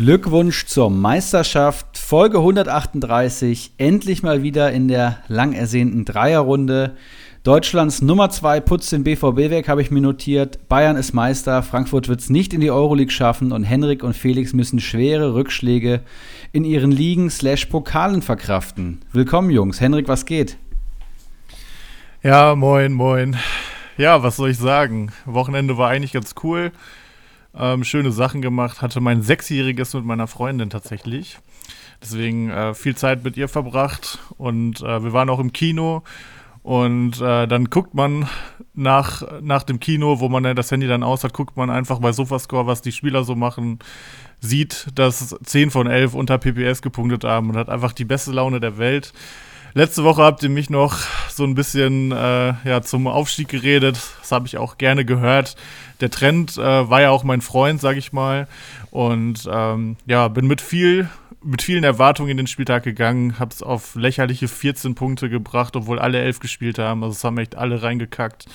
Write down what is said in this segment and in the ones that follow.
Glückwunsch zur Meisterschaft, Folge 138, endlich mal wieder in der lang ersehnten Dreierrunde. Deutschlands Nummer 2 putzt den BVB weg, habe ich mir notiert. Bayern ist Meister, Frankfurt wird es nicht in die Euroleague schaffen und Henrik und Felix müssen schwere Rückschläge in ihren Ligen slash Pokalen verkraften. Willkommen, Jungs. Henrik, was geht? Ja, moin, moin. Ja, was soll ich sagen? Wochenende war eigentlich ganz cool ähm, schöne Sachen gemacht, hatte mein Sechsjähriges mit meiner Freundin tatsächlich. Deswegen äh, viel Zeit mit ihr verbracht und äh, wir waren auch im Kino. Und äh, dann guckt man nach, nach dem Kino, wo man das Handy dann aus hat, guckt man einfach bei Sofascore, was die Spieler so machen, sieht, dass 10 von 11 unter PPS gepunktet haben und hat einfach die beste Laune der Welt. Letzte Woche habt ihr mich noch so ein bisschen äh, ja, zum Aufstieg geredet. Das habe ich auch gerne gehört. Der Trend äh, war ja auch mein Freund, sage ich mal. Und ähm, ja, bin mit viel mit vielen Erwartungen in den Spieltag gegangen, habe es auf lächerliche 14 Punkte gebracht, obwohl alle elf gespielt haben. Also es haben echt alle reingekackt.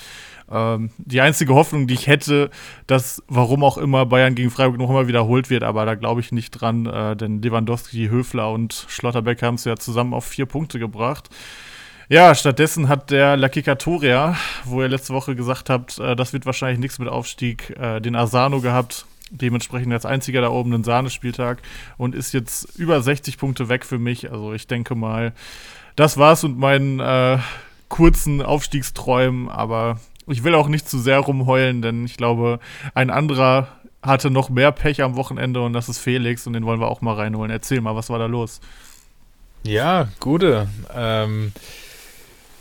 Ähm, die einzige Hoffnung, die ich hätte, dass, warum auch immer, Bayern gegen Freiburg noch immer wiederholt wird, aber da glaube ich nicht dran, äh, denn Lewandowski, Höfler und Schlotterbeck haben es ja zusammen auf vier Punkte gebracht. Ja, stattdessen hat der La Kikatoria, wo ihr letzte Woche gesagt habt, äh, das wird wahrscheinlich nichts mit Aufstieg, äh, den Asano gehabt. Dementsprechend als einziger da oben einen Sahnespieltag und ist jetzt über 60 Punkte weg für mich. Also ich denke mal, das war's und meinen äh, kurzen Aufstiegsträumen, aber ich will auch nicht zu sehr rumheulen, denn ich glaube, ein anderer hatte noch mehr Pech am Wochenende und das ist Felix und den wollen wir auch mal reinholen. Erzähl mal, was war da los? Ja, gute. Ähm,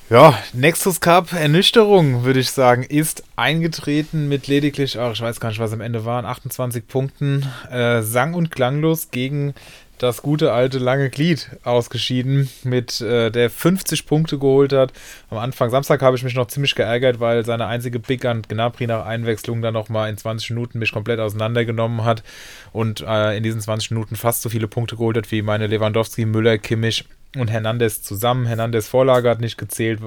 ja, Nexus Cup Ernüchterung, würde ich sagen, ist eingetreten mit lediglich, ach, ich weiß gar nicht, was am Ende waren, 28 Punkten, äh, sang- und klanglos gegen das gute alte lange Glied ausgeschieden, mit äh, der 50 Punkte geholt hat. Am Anfang Samstag habe ich mich noch ziemlich geärgert, weil seine einzige Big an Gnabry nach Einwechslung dann nochmal in 20 Minuten mich komplett auseinandergenommen hat und äh, in diesen 20 Minuten fast so viele Punkte geholt hat wie meine Lewandowski, Müller, Kimmich und Hernandez zusammen. Hernandez Vorlage hat nicht gezählt,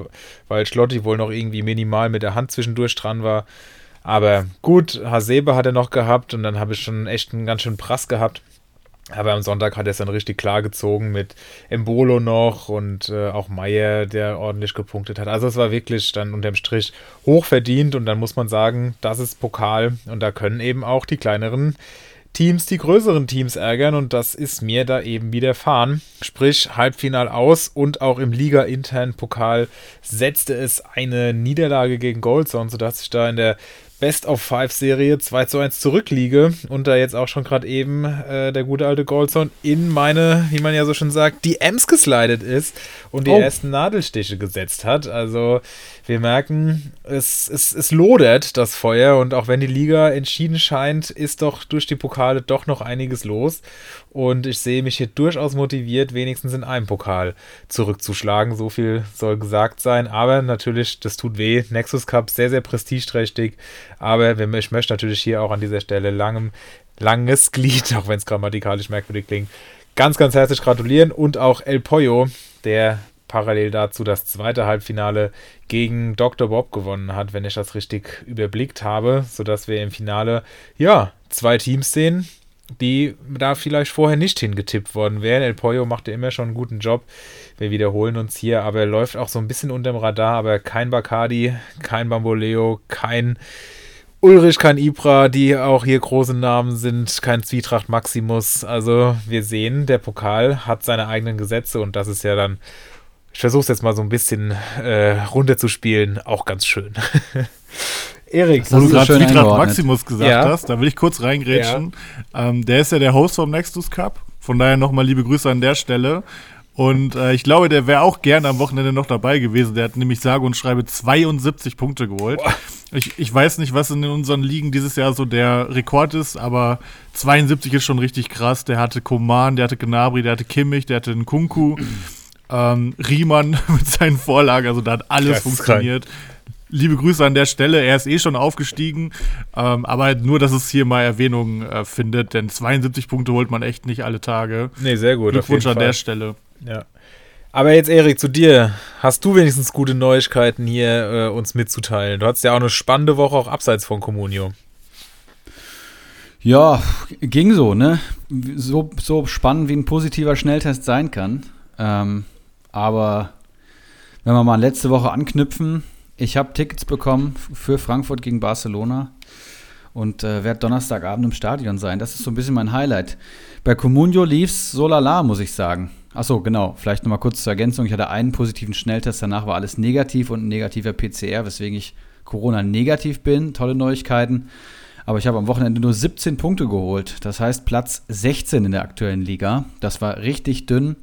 weil Schlotti wohl noch irgendwie minimal mit der Hand zwischendurch dran war. Aber gut, Hasebe hat er noch gehabt und dann habe ich schon echt einen ganz schönen Prass gehabt. Aber am Sonntag hat er es dann richtig klar gezogen mit Embolo noch und äh, auch Meier, der ordentlich gepunktet hat. Also es war wirklich dann unterm Strich hoch verdient und dann muss man sagen, das ist Pokal und da können eben auch die kleineren Teams die größeren Teams ärgern und das ist mir da eben widerfahren. Sprich, Halbfinal aus und auch im Liga-internen Pokal setzte es eine Niederlage gegen Goldson, sodass ich da in der Best of Five Serie 2 zu 1 zurückliege und da jetzt auch schon gerade eben äh, der gute alte Goldson in meine, wie man ja so schon sagt, die Ems geslidet ist und die oh. ersten Nadelstiche gesetzt hat. Also wir merken, es, es, es lodert das Feuer und auch wenn die Liga entschieden scheint, ist doch durch die Pokale doch noch einiges los und ich sehe mich hier durchaus motiviert, wenigstens in einem Pokal zurückzuschlagen. So viel soll gesagt sein, aber natürlich, das tut weh. Nexus Cup sehr, sehr prestigeträchtig aber ich möchte natürlich hier auch an dieser Stelle langem, langes Glied, auch wenn es grammatikalisch merkwürdig klingt, ganz, ganz herzlich gratulieren und auch El Pollo, der parallel dazu das zweite Halbfinale gegen Dr. Bob gewonnen hat, wenn ich das richtig überblickt habe, sodass wir im Finale, ja, zwei Teams sehen, die da vielleicht vorher nicht hingetippt worden wären. El Pollo machte immer schon einen guten Job. Wir wiederholen uns hier, aber er läuft auch so ein bisschen unterm Radar, aber kein Bacardi, kein Bamboleo, kein Ulrich, kein Ibra, die auch hier große Namen sind, kein Zwietracht Maximus. Also wir sehen, der Pokal hat seine eigenen Gesetze und das ist ja dann, ich versuche es jetzt mal so ein bisschen äh, runterzuspielen, auch ganz schön. Erik, wo du gerade Zwietracht Maximus gesagt ja. hast, da will ich kurz reingrätschen. Ja. Ähm, der ist ja der Host vom Nexus Cup. Von daher nochmal liebe Grüße an der Stelle. Und äh, ich glaube, der wäre auch gerne am Wochenende noch dabei gewesen. Der hat nämlich sage und schreibe 72 Punkte geholt. Ich, ich weiß nicht, was in unseren Ligen dieses Jahr so der Rekord ist, aber 72 ist schon richtig krass. Der hatte Koman, der hatte Gnabry, der hatte Kimmich, der hatte Nkunku, ähm, Riemann mit seinen Vorlagen. Also da hat alles funktioniert. Liebe Grüße an der Stelle. Er ist eh schon aufgestiegen, ähm, aber nur, dass es hier mal Erwähnung äh, findet, denn 72 Punkte holt man echt nicht alle Tage. Nee, sehr gut. Glückwunsch an Fall. der Stelle. Ja. Aber jetzt, Erik, zu dir. Hast du wenigstens gute Neuigkeiten hier äh, uns mitzuteilen? Du hattest ja auch eine spannende Woche auch abseits von Comunio. Ja, ging so, ne? So, so spannend wie ein positiver Schnelltest sein kann. Ähm, aber wenn wir mal letzte Woche anknüpfen, ich habe Tickets bekommen für Frankfurt gegen Barcelona und äh, werde Donnerstagabend im Stadion sein. Das ist so ein bisschen mein Highlight. Bei Comunio lief es so lala, muss ich sagen. Achso, genau. Vielleicht nochmal kurz zur Ergänzung. Ich hatte einen positiven Schnelltest, danach war alles negativ und ein negativer PCR, weswegen ich Corona negativ bin. Tolle Neuigkeiten. Aber ich habe am Wochenende nur 17 Punkte geholt. Das heißt Platz 16 in der aktuellen Liga. Das war richtig dünn.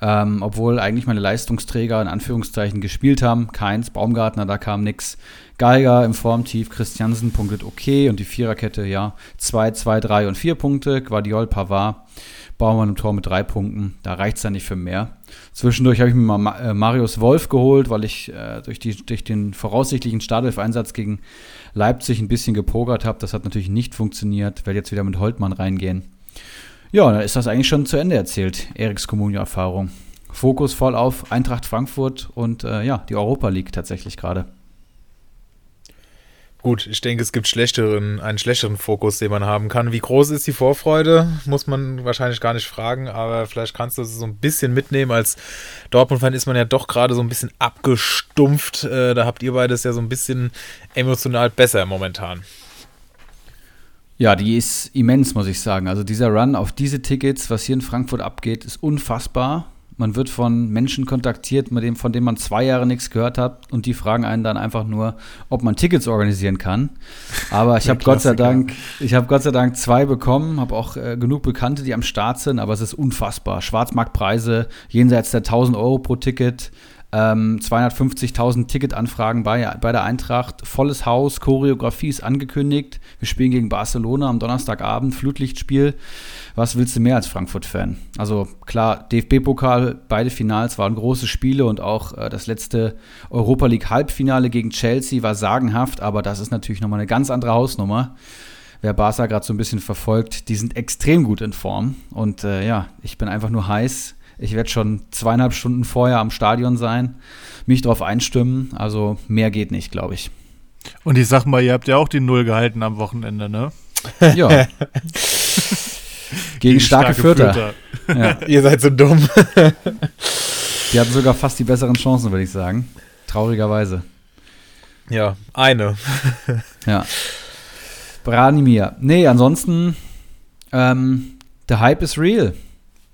Ähm, obwohl eigentlich meine Leistungsträger in Anführungszeichen gespielt haben. Keins, Baumgartner, da kam nichts. Geiger im Formtief, Christiansen punktet okay und die Viererkette, ja, 2, 2, 3 und 4 Punkte. Guardiol, Pavard, Baumann im Tor mit drei Punkten. Da reicht es dann nicht für mehr. Zwischendurch habe ich mir mal Ma äh, Marius Wolf geholt, weil ich äh, durch, die, durch den voraussichtlichen Startelf-Einsatz gegen Leipzig ein bisschen gepokert habe. Das hat natürlich nicht funktioniert. Werde jetzt wieder mit Holtmann reingehen. Ja, dann ist das eigentlich schon zu Ende erzählt, Eriks Kommunio-Erfahrung. Fokus voll auf Eintracht Frankfurt und äh, ja, die Europa League tatsächlich gerade. Gut, ich denke, es gibt schlechteren, einen schlechteren Fokus, den man haben kann. Wie groß ist die Vorfreude? Muss man wahrscheinlich gar nicht fragen, aber vielleicht kannst du es so ein bisschen mitnehmen. Als Dortmund-Fan ist man ja doch gerade so ein bisschen abgestumpft. Äh, da habt ihr beides ja so ein bisschen emotional besser momentan. Ja, die ist immens, muss ich sagen. Also dieser Run auf diese Tickets, was hier in Frankfurt abgeht, ist unfassbar. Man wird von Menschen kontaktiert, mit dem, von denen man zwei Jahre nichts gehört hat und die fragen einen dann einfach nur, ob man Tickets organisieren kann. Aber ich habe Gott sei Dank, ich habe Gott sei Dank zwei bekommen, habe auch äh, genug Bekannte, die am Start sind, aber es ist unfassbar. Schwarzmarktpreise jenseits der 1000 Euro pro Ticket. Ähm, 250.000 Ticketanfragen bei, bei der Eintracht, volles Haus, Choreografie ist angekündigt. Wir spielen gegen Barcelona am Donnerstagabend, Flutlichtspiel. Was willst du mehr als Frankfurt-Fan? Also klar, DFB-Pokal, beide Finals waren große Spiele und auch äh, das letzte Europa League-Halbfinale gegen Chelsea war sagenhaft, aber das ist natürlich nochmal eine ganz andere Hausnummer wer Barca gerade so ein bisschen verfolgt, die sind extrem gut in Form. Und äh, ja, ich bin einfach nur heiß, ich werde schon zweieinhalb Stunden vorher am Stadion sein, mich darauf einstimmen. Also mehr geht nicht, glaube ich. Und ich sag mal, ihr habt ja auch die Null gehalten am Wochenende, ne? Ja. Gegen, starke, starke Fürther. Ja. ihr seid so dumm. die hatten sogar fast die besseren Chancen, würde ich sagen. Traurigerweise. Ja, eine. ja. Branimir. Nee, ansonsten, ähm, der Hype ist real.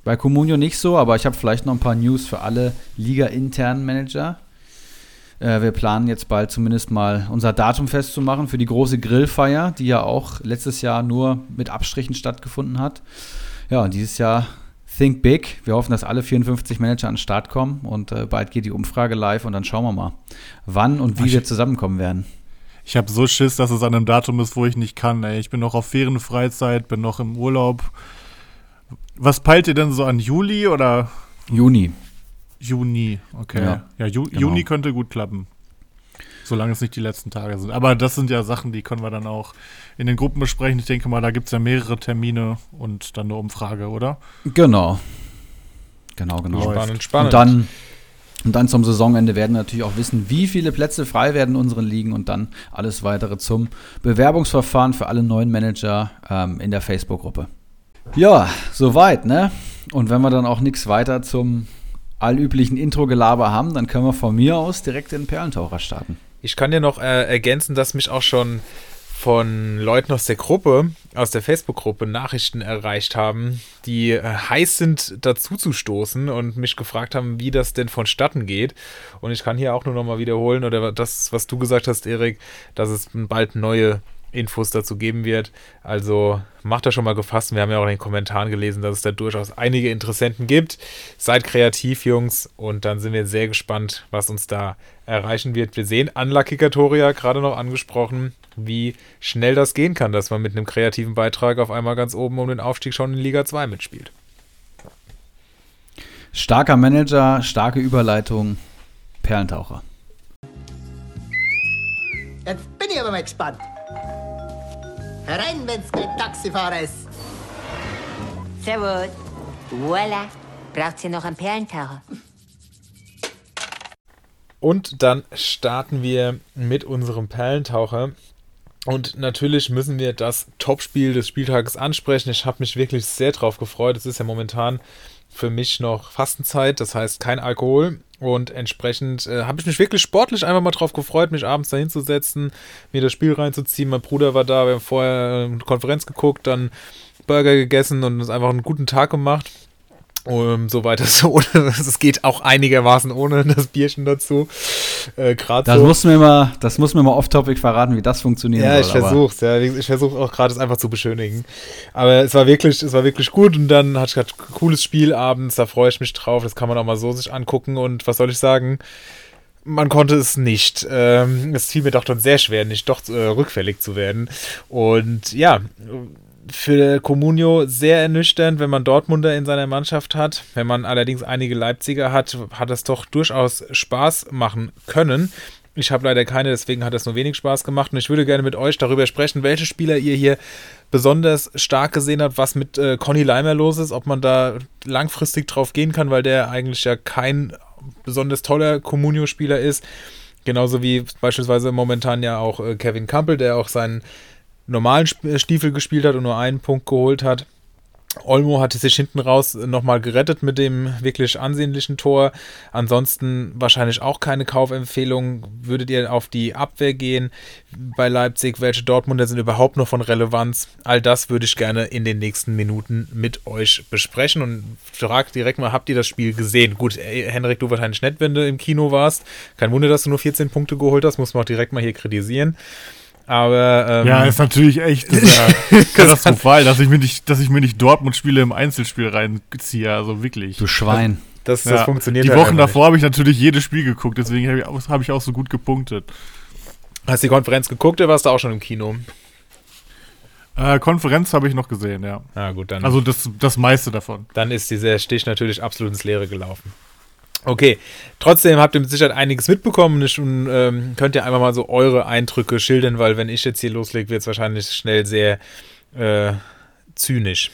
Bei Comunio nicht so, aber ich habe vielleicht noch ein paar News für alle Liga-internen Manager. Äh, wir planen jetzt bald zumindest mal unser Datum festzumachen für die große Grillfeier, die ja auch letztes Jahr nur mit Abstrichen stattgefunden hat. Ja, und dieses Jahr Think Big. Wir hoffen, dass alle 54 Manager an den Start kommen und äh, bald geht die Umfrage live und dann schauen wir mal, wann und wie Ach, wir zusammenkommen werden. Ich habe so Schiss, dass es an einem Datum ist, wo ich nicht kann. Ey. Ich bin noch auf Ferienfreizeit, bin noch im Urlaub was peilt ihr denn so an Juli oder? Juni. Juni, okay. Ja, ja Ju genau. Juni könnte gut klappen. Solange es nicht die letzten Tage sind. Aber das sind ja Sachen, die können wir dann auch in den Gruppen besprechen. Ich denke mal, da gibt es ja mehrere Termine und dann eine Umfrage, oder? Genau. Genau, genau. Spannend, spannend. Und dann, und dann zum Saisonende werden wir natürlich auch wissen, wie viele Plätze frei werden in unseren Ligen und dann alles weitere zum Bewerbungsverfahren für alle neuen Manager ähm, in der Facebook-Gruppe. Ja, soweit, ne? Und wenn wir dann auch nichts weiter zum allüblichen Intro-Gelaber haben, dann können wir von mir aus direkt in den Perlentaucher starten. Ich kann dir noch äh, ergänzen, dass mich auch schon von Leuten aus der Gruppe, aus der Facebook-Gruppe Nachrichten erreicht haben, die äh, heiß sind, dazu zu stoßen und mich gefragt haben, wie das denn vonstatten geht. Und ich kann hier auch nur noch mal wiederholen, oder das, was du gesagt hast, Erik, dass es bald neue Infos dazu geben wird. Also macht das schon mal gefasst. Wir haben ja auch in den Kommentaren gelesen, dass es da durchaus einige Interessenten gibt. Seid kreativ, Jungs, und dann sind wir sehr gespannt, was uns da erreichen wird. Wir sehen Unlucky Katoria gerade noch angesprochen, wie schnell das gehen kann, dass man mit einem kreativen Beitrag auf einmal ganz oben um den Aufstieg schon in Liga 2 mitspielt. Starker Manager, starke Überleitung, Perlentaucher. Jetzt bin ich aber mal gespannt. Rein, wenn's kein Taxifahrer ist. Servus. Voila. Braucht ihr noch einen Perlentaucher? Und dann starten wir mit unserem Perlentaucher. Und natürlich müssen wir das Topspiel des Spieltages ansprechen. Ich habe mich wirklich sehr drauf gefreut. Es ist ja momentan für mich noch Fastenzeit, das heißt kein Alkohol. Und entsprechend äh, habe ich mich wirklich sportlich einfach mal drauf gefreut, mich abends da hinzusetzen, mir das Spiel reinzuziehen. Mein Bruder war da, wir haben vorher eine Konferenz geguckt, dann Burger gegessen und uns einfach einen guten Tag gemacht. Um, soweit es so es geht auch einigermaßen ohne das Bierchen dazu. Äh, das, so. muss mir mal, das muss mir mal off-topic verraten, wie das funktioniert. Ja, ich versuch's, ja. Ich versuche auch gerade es einfach zu beschönigen. Aber es war wirklich, es war wirklich gut und dann hatte ich gerade ein cooles Spiel abends, da freue ich mich drauf. Das kann man auch mal so sich angucken und was soll ich sagen? man konnte es nicht. Ähm, es fiel mir doch dann sehr schwer, nicht doch äh, rückfällig zu werden. Und ja, für Comunio sehr ernüchternd, wenn man Dortmunder in seiner Mannschaft hat. Wenn man allerdings einige Leipziger hat, hat es doch durchaus Spaß machen können. Ich habe leider keine, deswegen hat es nur wenig Spaß gemacht. Und ich würde gerne mit euch darüber sprechen, welche Spieler ihr hier besonders stark gesehen habt, was mit äh, Conny Leimer los ist, ob man da langfristig drauf gehen kann, weil der eigentlich ja kein besonders toller Comunio-Spieler ist. Genauso wie beispielsweise momentan ja auch äh, Kevin Campbell, der auch seinen normalen Stiefel gespielt hat und nur einen Punkt geholt hat. Olmo hatte sich hinten raus nochmal gerettet mit dem wirklich ansehnlichen Tor. Ansonsten wahrscheinlich auch keine Kaufempfehlung. Würdet ihr auf die Abwehr gehen bei Leipzig? Welche Dortmunder sind überhaupt noch von Relevanz? All das würde ich gerne in den nächsten Minuten mit euch besprechen und frag direkt mal, habt ihr das Spiel gesehen? Gut, äh, Henrik, du wahrscheinlich nicht, wenn du im Kino warst. Kein Wunder, dass du nur 14 Punkte geholt hast, muss man auch direkt mal hier kritisieren. Aber ähm, ja, ist natürlich echt katastrophal, dass ich mir nicht, dass ich mir nicht Dortmund-Spiele im Einzelspiel reinziehe. Also wirklich. Du Schwein. Das, das, ja, funktioniert. Die halt Wochen davor habe ich natürlich jedes Spiel geguckt, deswegen habe ich, auch, hab ich auch so gut gepunktet. Hast du die Konferenz geguckt oder warst du auch schon im Kino? Äh, Konferenz habe ich noch gesehen, ja. Ah, gut, dann. Also das, das meiste davon. Dann ist dieser Stich natürlich absolut ins Leere gelaufen. Okay, trotzdem habt ihr mit Sicherheit einiges mitbekommen und ähm, könnt ihr einfach mal so eure Eindrücke schildern, weil wenn ich jetzt hier loslege, wird es wahrscheinlich schnell sehr äh, zynisch.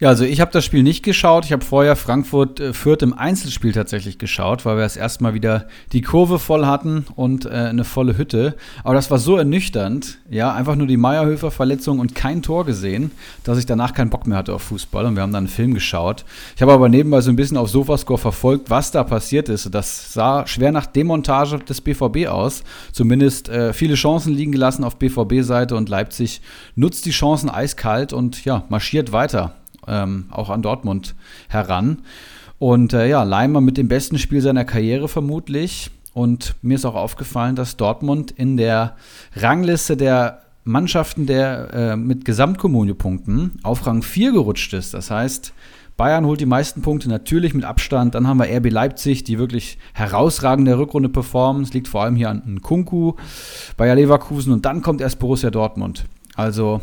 Ja, also ich habe das Spiel nicht geschaut. Ich habe vorher Frankfurt äh, Fürth im Einzelspiel tatsächlich geschaut, weil wir es erstmal wieder die Kurve voll hatten und äh, eine volle Hütte. Aber das war so ernüchternd, ja, einfach nur die Meierhöfer Verletzung und kein Tor gesehen, dass ich danach keinen Bock mehr hatte auf Fußball und wir haben dann einen Film geschaut. Ich habe aber nebenbei so ein bisschen auf Sofascore verfolgt, was da passiert ist. Das sah schwer nach Demontage des BVB aus. Zumindest äh, viele Chancen liegen gelassen auf BVB-Seite und Leipzig nutzt die Chancen eiskalt und ja, marschiert weiter ähm, auch an Dortmund heran. Und äh, ja, Leimer mit dem besten Spiel seiner Karriere vermutlich. Und mir ist auch aufgefallen, dass Dortmund in der Rangliste der Mannschaften der äh, mit Gesamtkommunio-Punkten auf Rang 4 gerutscht ist. Das heißt, Bayern holt die meisten Punkte natürlich mit Abstand. Dann haben wir RB Leipzig, die wirklich herausragende Rückrunde performen. Es liegt vor allem hier an Kunku, Bayer Leverkusen und dann kommt erst Borussia Dortmund. Also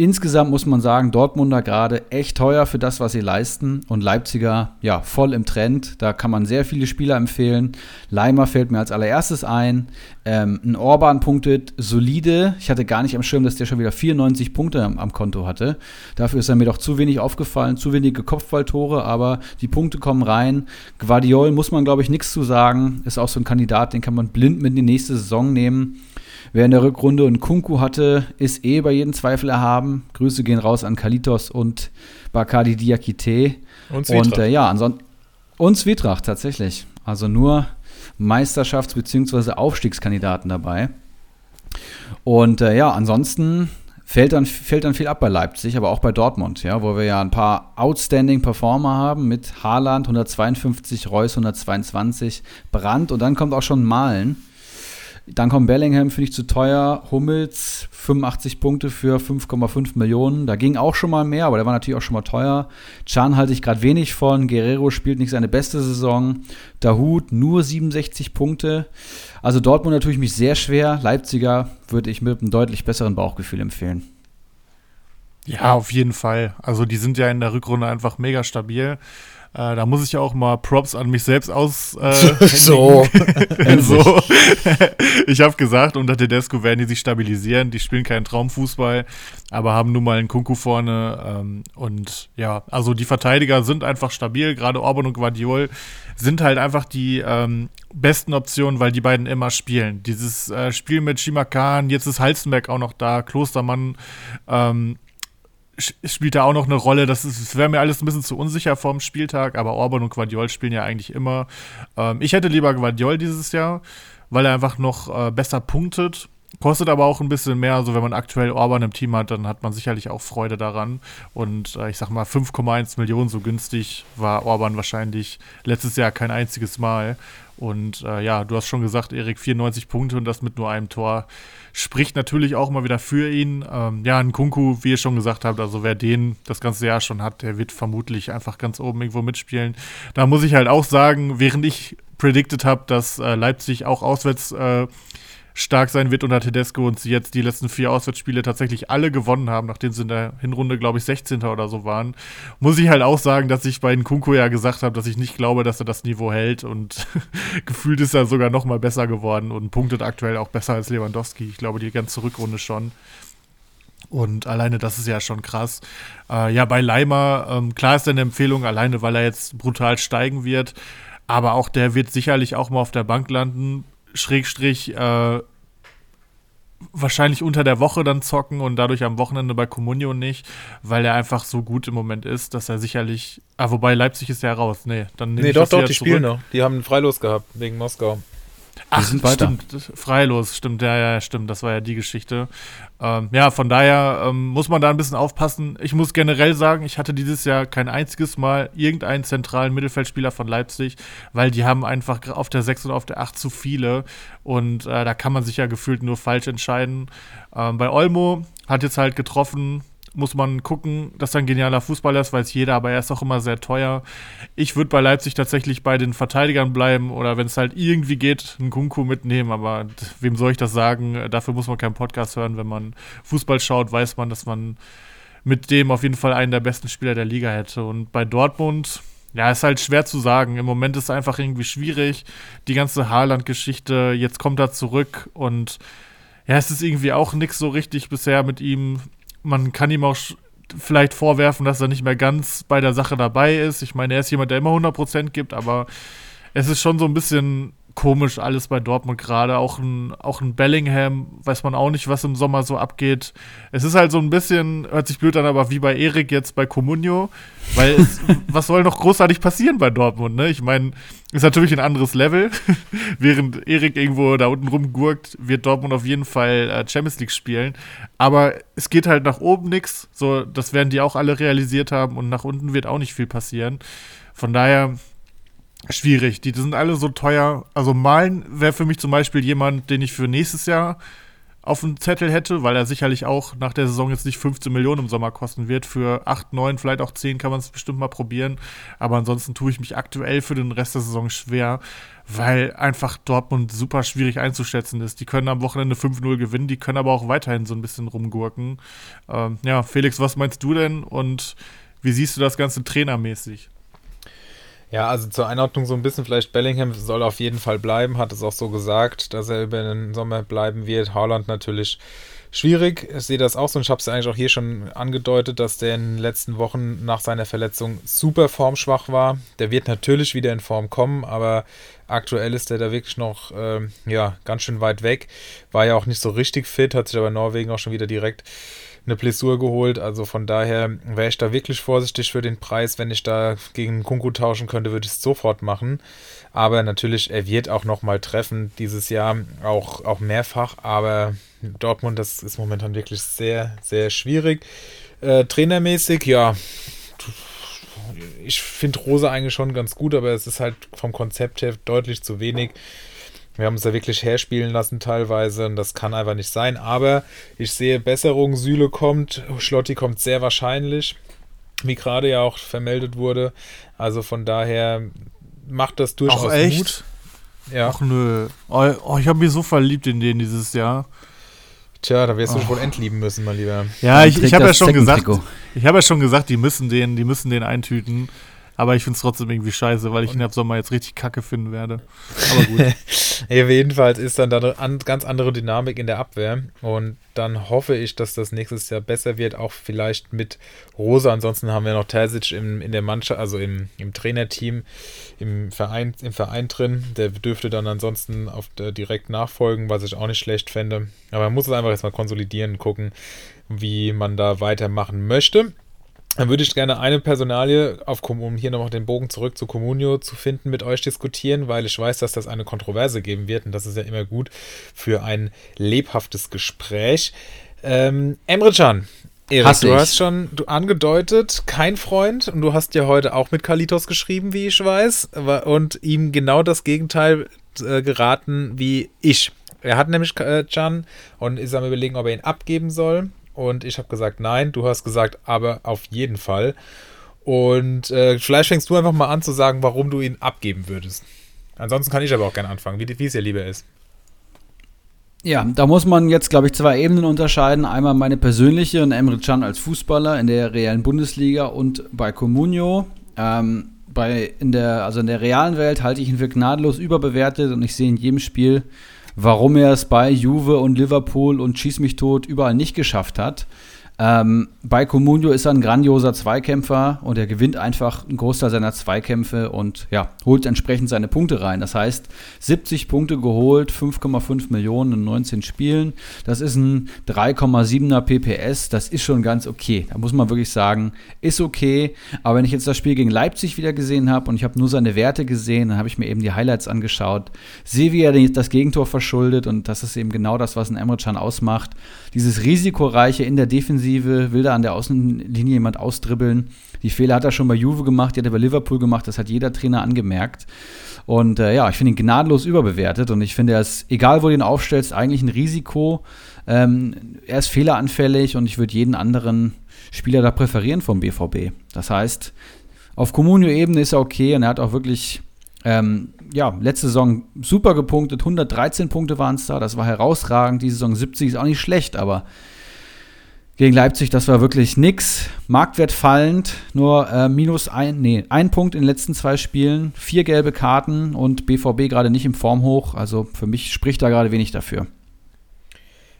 Insgesamt muss man sagen, Dortmunder gerade echt teuer für das, was sie leisten. Und Leipziger, ja, voll im Trend. Da kann man sehr viele Spieler empfehlen. Leimer fällt mir als allererstes ein. Ähm, ein Orban punktet solide. Ich hatte gar nicht am Schirm, dass der schon wieder 94 Punkte am, am Konto hatte. Dafür ist er mir doch zu wenig aufgefallen. Zu wenige Kopfballtore, aber die Punkte kommen rein. Guardiol muss man, glaube ich, nichts zu sagen. Ist auch so ein Kandidat, den kann man blind mit in die nächste Saison nehmen. Wer in der Rückrunde einen Kunku hatte, ist eh bei jedem Zweifel erhaben. Grüße gehen raus an Kalitos und Bakadi Diakite. Und Zwietracht. Und äh, ja, ansonsten. Und Zwietracht, tatsächlich. Also nur Meisterschafts- bzw. Aufstiegskandidaten dabei. Und äh, ja, ansonsten fällt dann, fällt dann viel ab bei Leipzig, aber auch bei Dortmund, ja, wo wir ja ein paar outstanding Performer haben mit Haaland 152, Reus 122, Brandt und dann kommt auch schon Malen dann kommt Bellingham, finde ich zu teuer. Hummels, 85 Punkte für 5,5 Millionen. Da ging auch schon mal mehr, aber der war natürlich auch schon mal teuer. Chan halte ich gerade wenig von. Guerrero spielt nicht seine beste Saison. Dahut nur 67 Punkte. Also Dortmund natürlich mich sehr schwer. Leipziger würde ich mit einem deutlich besseren Bauchgefühl empfehlen. Ja, auf jeden Fall. Also die sind ja in der Rückrunde einfach mega stabil. Äh, da muss ich ja auch mal Props an mich selbst aus. Äh, so. so. ich habe gesagt, unter Tedesco werden die sich stabilisieren. Die spielen keinen Traumfußball, aber haben nun mal einen Kunku vorne. Ähm, und ja, also die Verteidiger sind einfach stabil. Gerade Orban und Guardiol sind halt einfach die ähm, besten Optionen, weil die beiden immer spielen. Dieses äh, Spiel mit Shimakan, jetzt ist Halstenberg auch noch da, Klostermann. Ähm, spielt da auch noch eine Rolle. Das, das wäre mir alles ein bisschen zu unsicher vorm Spieltag, aber Orban und Guardiol spielen ja eigentlich immer. Ähm, ich hätte lieber Guardiol dieses Jahr, weil er einfach noch äh, besser punktet. Kostet aber auch ein bisschen mehr. Also, wenn man aktuell Orban im Team hat, dann hat man sicherlich auch Freude daran. Und äh, ich sag mal, 5,1 Millionen so günstig war Orban wahrscheinlich letztes Jahr kein einziges Mal. Und äh, ja, du hast schon gesagt, Erik, 94 Punkte und das mit nur einem Tor spricht natürlich auch mal wieder für ihn. Ähm, ja, ein Kunku, wie ihr schon gesagt habt, also wer den das ganze Jahr schon hat, der wird vermutlich einfach ganz oben irgendwo mitspielen. Da muss ich halt auch sagen, während ich predicted habe, dass äh, Leipzig auch auswärts äh, stark sein wird unter Tedesco und sie jetzt die letzten vier Auswärtsspiele tatsächlich alle gewonnen haben, nachdem sie in der Hinrunde, glaube ich, 16. oder so waren, muss ich halt auch sagen, dass ich bei Nkunku ja gesagt habe, dass ich nicht glaube, dass er das Niveau hält und gefühlt ist er sogar noch mal besser geworden und punktet aktuell auch besser als Lewandowski. Ich glaube, die ganze Rückrunde schon. Und alleine das ist ja schon krass. Äh, ja, bei Leimer, ähm, klar ist eine Empfehlung, alleine weil er jetzt brutal steigen wird. Aber auch der wird sicherlich auch mal auf der Bank landen. Schrägstrich äh, wahrscheinlich unter der Woche dann zocken und dadurch am Wochenende bei Comunio nicht, weil er einfach so gut im Moment ist, dass er sicherlich. Ah, wobei Leipzig ist ja raus. Nee, dann Nee, doch, doch, die zurück. spielen noch. Die haben Freilos gehabt wegen Moskau. Ach, sind weiter. stimmt, freilos, stimmt, ja, ja, stimmt, das war ja die Geschichte. Ähm, ja, von daher ähm, muss man da ein bisschen aufpassen. Ich muss generell sagen, ich hatte dieses Jahr kein einziges Mal irgendeinen zentralen Mittelfeldspieler von Leipzig, weil die haben einfach auf der 6 und auf der 8 zu viele und äh, da kann man sich ja gefühlt nur falsch entscheiden. Ähm, bei Olmo hat jetzt halt getroffen, muss man gucken, dass er ein genialer Fußballer ist, weiß jeder, aber er ist auch immer sehr teuer. Ich würde bei Leipzig tatsächlich bei den Verteidigern bleiben oder wenn es halt irgendwie geht, einen Kunku mitnehmen, aber wem soll ich das sagen? Dafür muss man keinen Podcast hören. Wenn man Fußball schaut, weiß man, dass man mit dem auf jeden Fall einen der besten Spieler der Liga hätte. Und bei Dortmund, ja, ist halt schwer zu sagen. Im Moment ist es einfach irgendwie schwierig. Die ganze Haaland-Geschichte, jetzt kommt er zurück und ja, es ist irgendwie auch nichts so richtig bisher mit ihm man kann ihm auch vielleicht vorwerfen, dass er nicht mehr ganz bei der Sache dabei ist. Ich meine, er ist jemand, der immer 100% gibt, aber es ist schon so ein bisschen komisch alles bei Dortmund gerade. Auch ein, auch ein Bellingham, weiß man auch nicht, was im Sommer so abgeht. Es ist halt so ein bisschen, hört sich blöd an, aber wie bei Erik jetzt bei Comunio. Weil es, was soll noch großartig passieren bei Dortmund, ne? Ich meine, ist natürlich ein anderes Level. Während Erik irgendwo da unten rumgurkt, wird Dortmund auf jeden Fall äh, Champions League spielen. Aber es geht halt nach oben nichts. So, das werden die auch alle realisiert haben und nach unten wird auch nicht viel passieren. Von daher, schwierig. Die, die sind alle so teuer. Also Malen wäre für mich zum Beispiel jemand, den ich für nächstes Jahr auf dem Zettel hätte, weil er sicherlich auch nach der Saison jetzt nicht 15 Millionen im Sommer kosten wird. Für 8, 9, vielleicht auch 10 kann man es bestimmt mal probieren. Aber ansonsten tue ich mich aktuell für den Rest der Saison schwer, weil einfach Dortmund super schwierig einzuschätzen ist. Die können am Wochenende 5-0 gewinnen, die können aber auch weiterhin so ein bisschen rumgurken. Ähm, ja, Felix, was meinst du denn und wie siehst du das Ganze trainermäßig? Ja, also zur Einordnung so ein bisschen, vielleicht Bellingham soll auf jeden Fall bleiben, hat es auch so gesagt, dass er über den Sommer bleiben wird. Haaland natürlich schwierig. Ich sehe das auch so und ich habe es eigentlich auch hier schon angedeutet, dass der in den letzten Wochen nach seiner Verletzung super formschwach war. Der wird natürlich wieder in Form kommen, aber aktuell ist der da wirklich noch ähm, ja, ganz schön weit weg. War ja auch nicht so richtig fit, hat sich aber Norwegen auch schon wieder direkt eine Blessur geholt. Also von daher wäre ich da wirklich vorsichtig für den Preis. Wenn ich da gegen Kunku tauschen könnte, würde ich es sofort machen. Aber natürlich, er wird auch nochmal treffen dieses Jahr, auch, auch mehrfach. Aber Dortmund, das ist momentan wirklich sehr, sehr schwierig. Äh, trainermäßig, ja, ich finde Rose eigentlich schon ganz gut, aber es ist halt vom Konzept her deutlich zu wenig. Wir haben es ja wirklich herspielen lassen teilweise und das kann einfach nicht sein. Aber ich sehe Besserung. Süle kommt, Schlotti kommt sehr wahrscheinlich, wie gerade ja auch vermeldet wurde. Also von daher macht das durchaus Ach, echt? Mut. Ja. Ach nö. Oh, oh ich habe mich so verliebt in den dieses Jahr. Tja, da wirst du oh. wohl entlieben müssen, mein Lieber. Ja, ich, ich habe ja schon gesagt, ich habe ja schon gesagt, die müssen den, die müssen den eintüten. Aber ich finde es trotzdem irgendwie scheiße, weil ich ihn ab Sommer jetzt richtig kacke finden werde. Aber gut. jedenfalls ist dann da eine ganz andere Dynamik in der Abwehr. Und dann hoffe ich, dass das nächstes Jahr besser wird, auch vielleicht mit Rosa. Ansonsten haben wir noch Terzic im, in der Mannschaft, also im, im Trainerteam, im Verein, im Verein drin. Der dürfte dann ansonsten auf der, direkt nachfolgen, was ich auch nicht schlecht fände. Aber man muss es einfach jetzt mal konsolidieren und gucken, wie man da weitermachen möchte. Dann würde ich gerne eine Personalie, auf, um hier nochmal den Bogen zurück zu Comunio zu finden, mit euch diskutieren, weil ich weiß, dass das eine Kontroverse geben wird und das ist ja immer gut für ein lebhaftes Gespräch. Ähm, Emre Can, Erik, du hast schon du angedeutet, kein Freund und du hast ja heute auch mit Kalitos geschrieben, wie ich weiß, und ihm genau das Gegenteil äh, geraten wie ich. Er hat nämlich äh, Can und ist am überlegen, ob er ihn abgeben soll. Und ich habe gesagt, nein. Du hast gesagt, aber auf jeden Fall. Und äh, vielleicht fängst du einfach mal an zu sagen, warum du ihn abgeben würdest. Ansonsten kann ich aber auch gerne anfangen, wie, es dir lieber ist. Ja, da muss man jetzt, glaube ich, zwei Ebenen unterscheiden. Einmal meine persönliche und Emre Can als Fußballer in der realen Bundesliga und bei Comunio. Ähm, bei, in der, also in der realen Welt halte ich ihn für gnadenlos überbewertet und ich sehe in jedem Spiel warum er es bei Juve und Liverpool und Schieß mich tot überall nicht geschafft hat. Ähm, bei Comunio ist er ein grandioser Zweikämpfer und er gewinnt einfach einen Großteil seiner Zweikämpfe und ja, holt entsprechend seine Punkte rein. Das heißt, 70 Punkte geholt, 5,5 Millionen in 19 Spielen. Das ist ein 3,7er PPS. Das ist schon ganz okay. Da muss man wirklich sagen, ist okay. Aber wenn ich jetzt das Spiel gegen Leipzig wieder gesehen habe und ich habe nur seine Werte gesehen, dann habe ich mir eben die Highlights angeschaut, sehe, wie er das Gegentor verschuldet und das ist eben genau das, was ein Emre Can ausmacht. Dieses risikoreiche in der Defensive Defensive, will da an der Außenlinie jemand ausdribbeln. Die Fehler hat er schon bei Juve gemacht, die hat er bei Liverpool gemacht, das hat jeder Trainer angemerkt. Und äh, ja, ich finde ihn gnadenlos überbewertet und ich finde, er ist, egal wo du ihn aufstellst, eigentlich ein Risiko. Ähm, er ist fehleranfällig und ich würde jeden anderen Spieler da präferieren vom BVB. Das heißt, auf Comunio-Ebene ist er okay und er hat auch wirklich ähm, ja, letzte Saison super gepunktet, 113 Punkte waren es da, das war herausragend. Die Saison 70 ist auch nicht schlecht, aber gegen Leipzig, das war wirklich nix. Marktwert fallend, nur äh, minus ein, nee, ein Punkt in den letzten zwei Spielen, vier gelbe Karten und BVB gerade nicht im Formhoch. Also für mich spricht da gerade wenig dafür.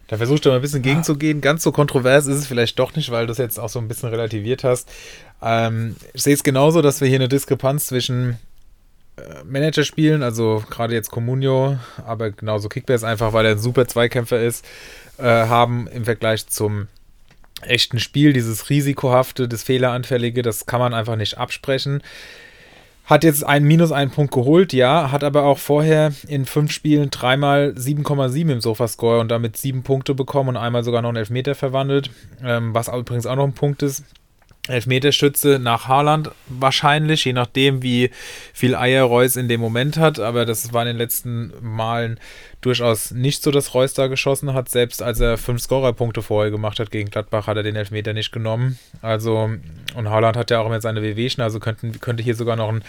Da versuchst du mal ein bisschen gegenzugehen. Ganz so kontrovers ist es vielleicht doch nicht, weil du es jetzt auch so ein bisschen relativiert hast. Ähm, ich sehe es genauso, dass wir hier eine Diskrepanz zwischen äh, Managerspielen, also gerade jetzt Comunio, aber genauso Kickbase einfach, weil er ein super Zweikämpfer ist, äh, haben im Vergleich zum echten Spiel, dieses Risikohafte, das Fehleranfällige, das kann man einfach nicht absprechen. Hat jetzt einen minus einen Punkt geholt, ja, hat aber auch vorher in fünf Spielen dreimal 7,7 im Sofascore und damit sieben Punkte bekommen und einmal sogar noch einen Elfmeter verwandelt, ähm, was übrigens auch noch ein Punkt ist. Elfmeterschütze nach Haaland wahrscheinlich, je nachdem, wie viel Eier Reus in dem Moment hat. Aber das war in den letzten Malen durchaus nicht so, dass Reus da geschossen hat. Selbst als er fünf Scorerpunkte vorher gemacht hat gegen Gladbach, hat er den Elfmeter nicht genommen. Also, und Haaland hat ja auch immer seine WWchen, also könnten, könnte hier sogar noch ein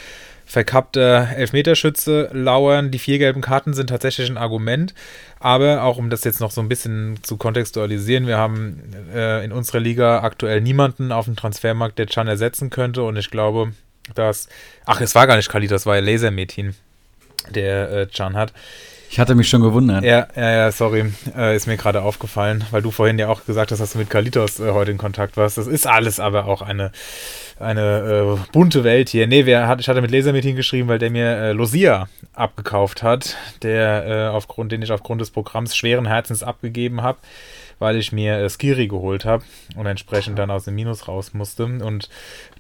verkappter Elfmeterschütze lauern. Die vier gelben Karten sind tatsächlich ein Argument. Aber auch um das jetzt noch so ein bisschen zu kontextualisieren, wir haben äh, in unserer Liga aktuell niemanden auf dem Transfermarkt, der Chan ersetzen könnte. Und ich glaube, dass. Ach, es war gar nicht Kali, das war ja Lasermetin, der äh, Chan hat. Ich hatte mich schon gewundert. Ja, ja, ja, sorry. Äh, ist mir gerade aufgefallen, weil du vorhin ja auch gesagt hast, dass du mit Kalitos äh, heute in Kontakt warst. Das ist alles aber auch eine, eine äh, bunte Welt hier. Nee, wer hat, ich hatte mit Lasermeeting geschrieben, weil der mir äh, Losia abgekauft hat, der äh, aufgrund, den ich aufgrund des Programms schweren Herzens abgegeben habe weil ich mir äh, Skiri geholt habe und entsprechend dann aus dem Minus raus musste und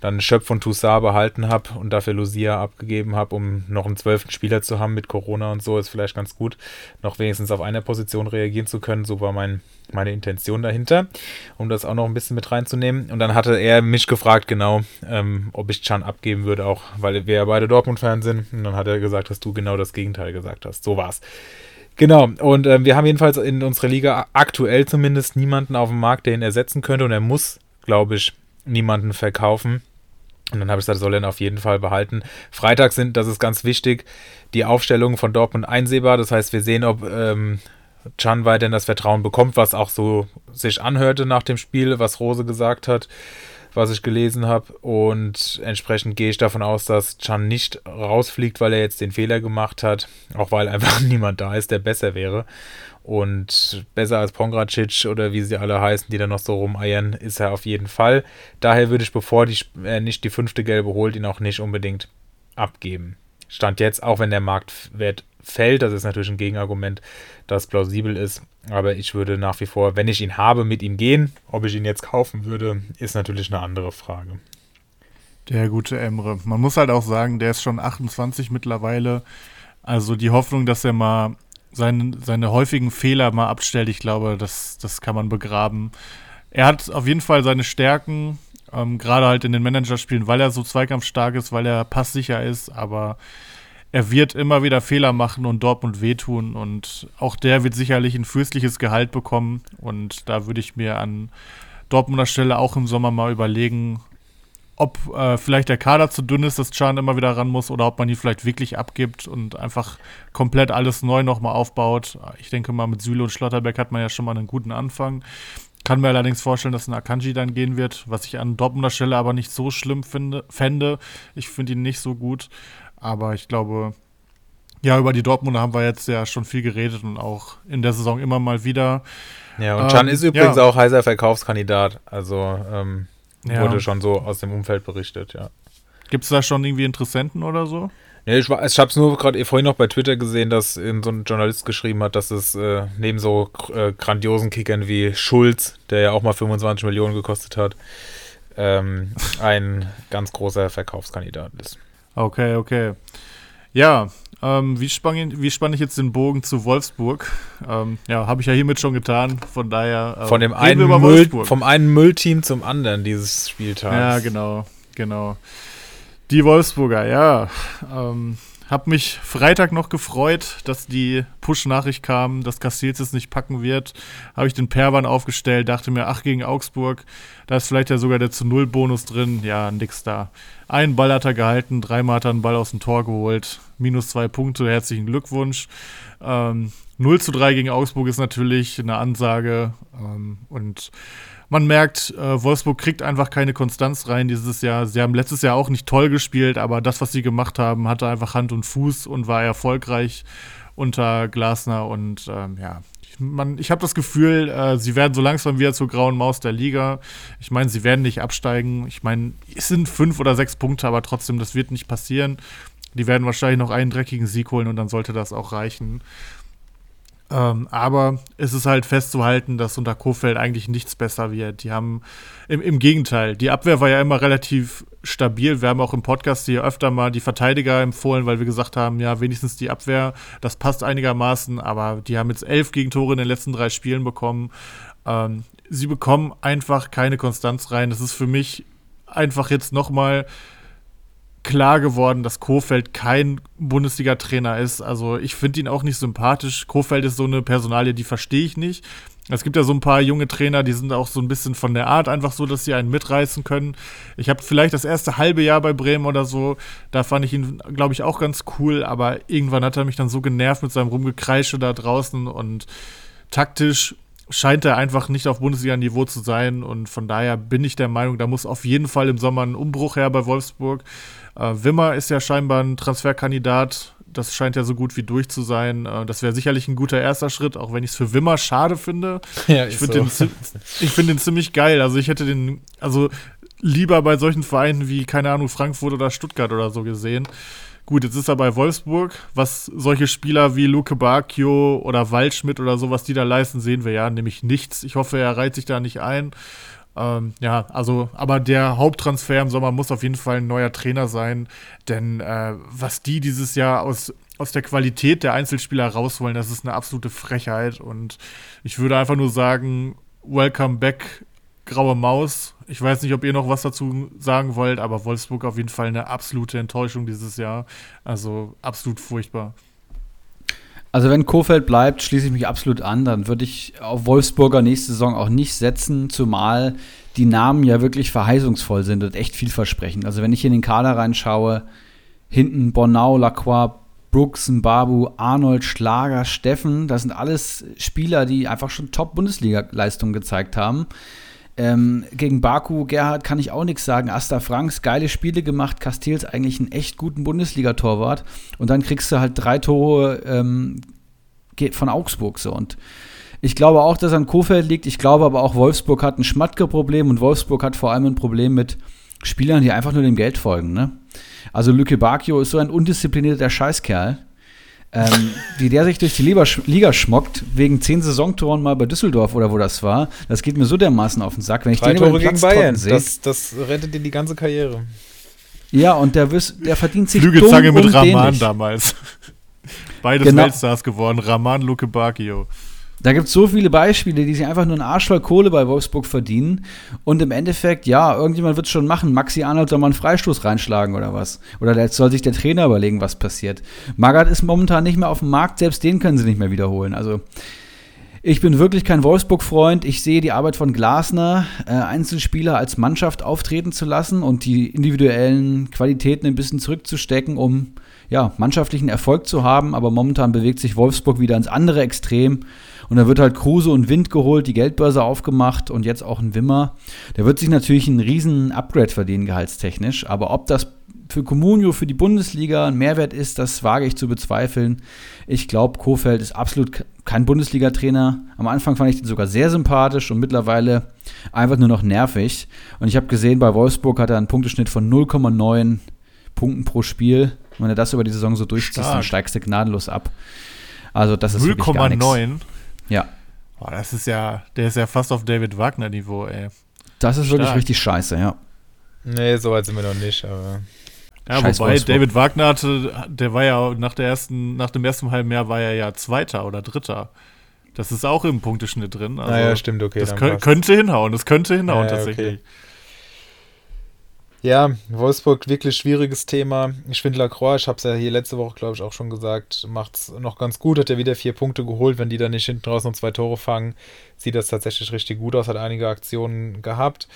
dann Schöpf und Toussaint behalten habe und dafür Lucia abgegeben habe, um noch einen zwölften Spieler zu haben mit Corona und so, ist vielleicht ganz gut, noch wenigstens auf einer Position reagieren zu können. So war mein, meine Intention dahinter, um das auch noch ein bisschen mit reinzunehmen. Und dann hatte er mich gefragt, genau, ähm, ob ich Chan abgeben würde, auch weil wir ja beide Dortmund-Fans sind. Und dann hat er gesagt, dass du genau das Gegenteil gesagt hast. So war's. Genau, und äh, wir haben jedenfalls in unserer Liga aktuell zumindest niemanden auf dem Markt, der ihn ersetzen könnte und er muss, glaube ich, niemanden verkaufen. Und dann habe ich gesagt, soll er ihn auf jeden Fall behalten. Freitag sind, das ist ganz wichtig, die Aufstellungen von Dortmund einsehbar. Das heißt, wir sehen, ob ähm, Chan weiterhin das Vertrauen bekommt, was auch so sich anhörte nach dem Spiel, was Rose gesagt hat, was ich gelesen habe. Und entsprechend gehe ich davon aus, dass Chan nicht rausfliegt, weil er jetzt den Fehler gemacht hat, auch weil einfach niemand da ist, der besser wäre. Und besser als Pongracic oder wie sie alle heißen, die da noch so rumeiern, ist er auf jeden Fall. Daher würde ich, bevor er nicht die fünfte Gelbe holt, ihn auch nicht unbedingt abgeben. Stand jetzt, auch wenn der Marktwert fällt, das ist natürlich ein Gegenargument, das plausibel ist, aber ich würde nach wie vor, wenn ich ihn habe, mit ihm gehen. Ob ich ihn jetzt kaufen würde, ist natürlich eine andere Frage. Der gute Emre. Man muss halt auch sagen, der ist schon 28 mittlerweile. Also die Hoffnung, dass er mal seine, seine häufigen Fehler mal abstellt, ich glaube, das, das kann man begraben. Er hat auf jeden Fall seine Stärken, ähm, gerade halt in den Managerspielen, weil er so zweikampfstark ist, weil er passsicher ist, aber er wird immer wieder Fehler machen und Dortmund wehtun und auch der wird sicherlich ein fürstliches Gehalt bekommen und da würde ich mir an Dortmunder Stelle auch im Sommer mal überlegen, ob äh, vielleicht der Kader zu dünn ist, dass Chan immer wieder ran muss oder ob man ihn vielleicht wirklich abgibt und einfach komplett alles neu nochmal aufbaut. Ich denke mal, mit Süle und Schlotterbeck hat man ja schon mal einen guten Anfang. Kann mir allerdings vorstellen, dass ein Akanji dann gehen wird, was ich an Dortmunder Stelle aber nicht so schlimm finde, fände. Ich finde ihn nicht so gut. Aber ich glaube, ja, über die Dortmunder haben wir jetzt ja schon viel geredet und auch in der Saison immer mal wieder. Ja, und Can ähm, ist übrigens ja. auch heißer Verkaufskandidat. Also ähm, ja. wurde schon so aus dem Umfeld berichtet, ja. Gibt es da schon irgendwie Interessenten oder so? Ja, ich, ich habe es nur gerade vorhin noch bei Twitter gesehen, dass so ein Journalist geschrieben hat, dass es äh, neben so äh, grandiosen Kickern wie Schulz, der ja auch mal 25 Millionen gekostet hat, ähm, ein ganz großer Verkaufskandidat ist. Okay, okay. Ja, ähm, wie spanne wie spann ich jetzt den Bogen zu Wolfsburg? Ähm, ja, habe ich ja hiermit schon getan. Von daher. Äh, Von dem einen Müll, vom einen Müllteam zum anderen dieses Spieltags. Ja, genau, genau. Die Wolfsburger, ja. Ähm, hab mich Freitag noch gefreut, dass die Push-Nachricht kam, dass Castells es nicht packen wird. Habe ich den Perwan aufgestellt, dachte mir, ach, gegen Augsburg, da ist vielleicht ja sogar der zu Null-Bonus drin. Ja, nix da. Einen Ball hat er gehalten, dreimal hat er einen Ball aus dem Tor geholt. Minus zwei Punkte, herzlichen Glückwunsch. Ähm, 0 zu 3 gegen Augsburg ist natürlich eine Ansage. Ähm, und man merkt, äh, Wolfsburg kriegt einfach keine Konstanz rein dieses Jahr. Sie haben letztes Jahr auch nicht toll gespielt, aber das, was sie gemacht haben, hatte einfach Hand und Fuß und war erfolgreich unter Glasner. Und ähm, ja, ich, man, ich habe das Gefühl, äh, sie werden so langsam wieder zur grauen Maus der Liga. Ich meine, sie werden nicht absteigen. Ich meine, es sind fünf oder sechs Punkte, aber trotzdem, das wird nicht passieren. Die werden wahrscheinlich noch einen dreckigen Sieg holen und dann sollte das auch reichen. Ähm, aber es ist halt festzuhalten, dass unter Kofeld eigentlich nichts besser wird. Die haben im, im, Gegenteil, die Abwehr war ja immer relativ stabil. Wir haben auch im Podcast hier öfter mal die Verteidiger empfohlen, weil wir gesagt haben, ja, wenigstens die Abwehr, das passt einigermaßen, aber die haben jetzt elf Gegentore in den letzten drei Spielen bekommen. Ähm, sie bekommen einfach keine Konstanz rein. Das ist für mich einfach jetzt nochmal mal klar geworden, dass Kofeld kein Bundesliga-Trainer ist. Also ich finde ihn auch nicht sympathisch. Kofeld ist so eine Personalie, die verstehe ich nicht. Es gibt ja so ein paar junge Trainer, die sind auch so ein bisschen von der Art einfach so, dass sie einen mitreißen können. Ich habe vielleicht das erste halbe Jahr bei Bremen oder so, da fand ich ihn, glaube ich, auch ganz cool, aber irgendwann hat er mich dann so genervt mit seinem Rumgekreische da draußen und taktisch scheint er einfach nicht auf Bundesliga-Niveau zu sein und von daher bin ich der Meinung, da muss auf jeden Fall im Sommer ein Umbruch her bei Wolfsburg. Äh, Wimmer ist ja scheinbar ein Transferkandidat. Das scheint ja so gut wie durch zu sein. Äh, das wäre sicherlich ein guter erster Schritt, auch wenn ich es für Wimmer schade finde. Ja, ich finde so. den, find den ziemlich geil. Also ich hätte den, also lieber bei solchen Vereinen wie, keine Ahnung, Frankfurt oder Stuttgart oder so gesehen. Gut, jetzt ist er bei Wolfsburg. Was solche Spieler wie Luke Bacchio oder Waldschmidt oder so, was die da leisten, sehen wir ja nämlich nichts. Ich hoffe, er reiht sich da nicht ein. Ähm, ja, also, aber der Haupttransfer im Sommer muss auf jeden Fall ein neuer Trainer sein, denn äh, was die dieses Jahr aus, aus der Qualität der Einzelspieler rausholen, das ist eine absolute Frechheit und ich würde einfach nur sagen, welcome back, graue Maus. Ich weiß nicht, ob ihr noch was dazu sagen wollt, aber Wolfsburg auf jeden Fall eine absolute Enttäuschung dieses Jahr. Also absolut furchtbar. Also wenn Kofeld bleibt, schließe ich mich absolut an. Dann würde ich auf Wolfsburger nächste Saison auch nicht setzen, zumal die Namen ja wirklich verheißungsvoll sind und echt viel versprechen. Also wenn ich in den Kader reinschaue, hinten Bornau, Lacroix, Brooks, Babu, Arnold, Schlager, Steffen, das sind alles Spieler, die einfach schon Top-Bundesliga-Leistungen gezeigt haben. Ähm, gegen Baku, Gerhard kann ich auch nichts sagen. Asta Franks, geile Spiele gemacht. Castells eigentlich einen echt guten Bundesliga-Torwart. Und dann kriegst du halt drei Tore ähm, von Augsburg so. Und ich glaube auch, dass an Kofeld liegt. Ich glaube aber auch, Wolfsburg hat ein Schmatke-Problem und Wolfsburg hat vor allem ein Problem mit Spielern, die einfach nur dem Geld folgen. Ne? Also Lücke Bakio ist so ein undisziplinierter Scheißkerl. Ähm, wie der sich durch die Liga schmockt, wegen zehn Saisontoren mal bei Düsseldorf oder wo das war, das geht mir so dermaßen auf den Sack. Wenn ich Drei den Tore gegen Bayern, sehe. das, das rettet dir die ganze Karriere. Ja, und der, der verdient sich Flügelzange dumm mit dämlich. damals. Beides Genau. Weltstars geworden. Rahman Luke Bakio. Da gibt es so viele Beispiele, die sich einfach nur einen Arsch voll Kohle bei Wolfsburg verdienen. Und im Endeffekt, ja, irgendjemand wird es schon machen. Maxi Arnold soll mal einen Freistoß reinschlagen oder was. Oder da soll sich der Trainer überlegen, was passiert. Magath ist momentan nicht mehr auf dem Markt, selbst den können sie nicht mehr wiederholen. Also, ich bin wirklich kein Wolfsburg-Freund. Ich sehe die Arbeit von Glasner, äh, Einzelspieler als Mannschaft auftreten zu lassen und die individuellen Qualitäten ein bisschen zurückzustecken, um ja, mannschaftlichen Erfolg zu haben. Aber momentan bewegt sich Wolfsburg wieder ins andere Extrem. Und da wird halt Kruse und Wind geholt, die Geldbörse aufgemacht und jetzt auch ein Wimmer. Der wird sich natürlich einen riesen Upgrade verdienen, gehaltstechnisch. Aber ob das für Comunio, für die Bundesliga ein Mehrwert ist, das wage ich zu bezweifeln. Ich glaube, Kofeld ist absolut ke- kein Bundesliga-Trainer. Am Anfang fand ich den sogar sehr sympathisch und mittlerweile einfach nur noch nervig. Und ich habe gesehen, bei Wolfsburg hat er einen Punkteschnitt von 0,9 Punkten pro Spiel. Und wenn er das über die Saison so durchzieht, dann steigst du gnadenlos ab. Also das ist wirklich gar nichts. 0,9. Ja, Boah, das ist ja, der ist ja fast auf David Wagner-Niveau, ey. das ist wirklich Stark. richtig scheiße, ja. Nee, so weit sind wir noch nicht, aber. Ja, Scheiß wobei Wolfsburg. David Wagner hatte, der war ja nach der ersten, nach dem ersten halben Jahr war er ja Zweiter oder Dritter. Das ist auch im Punkteschnitt drin. Also naja, stimmt, okay. das könnte hinhauen, das könnte hinhauen Ja, ja, tatsächlich. okay. Ja, Wolfsburg, wirklich schwieriges Thema. Ich finde Lacroix, ich habe es ja hier letzte Woche, glaube ich, auch schon gesagt, macht es noch ganz gut. Hat er wieder vier Punkte geholt. Wenn die dann nicht hinten raus noch zwei Tore fangen, sieht das tatsächlich richtig gut aus. Hat einige Aktionen gehabt.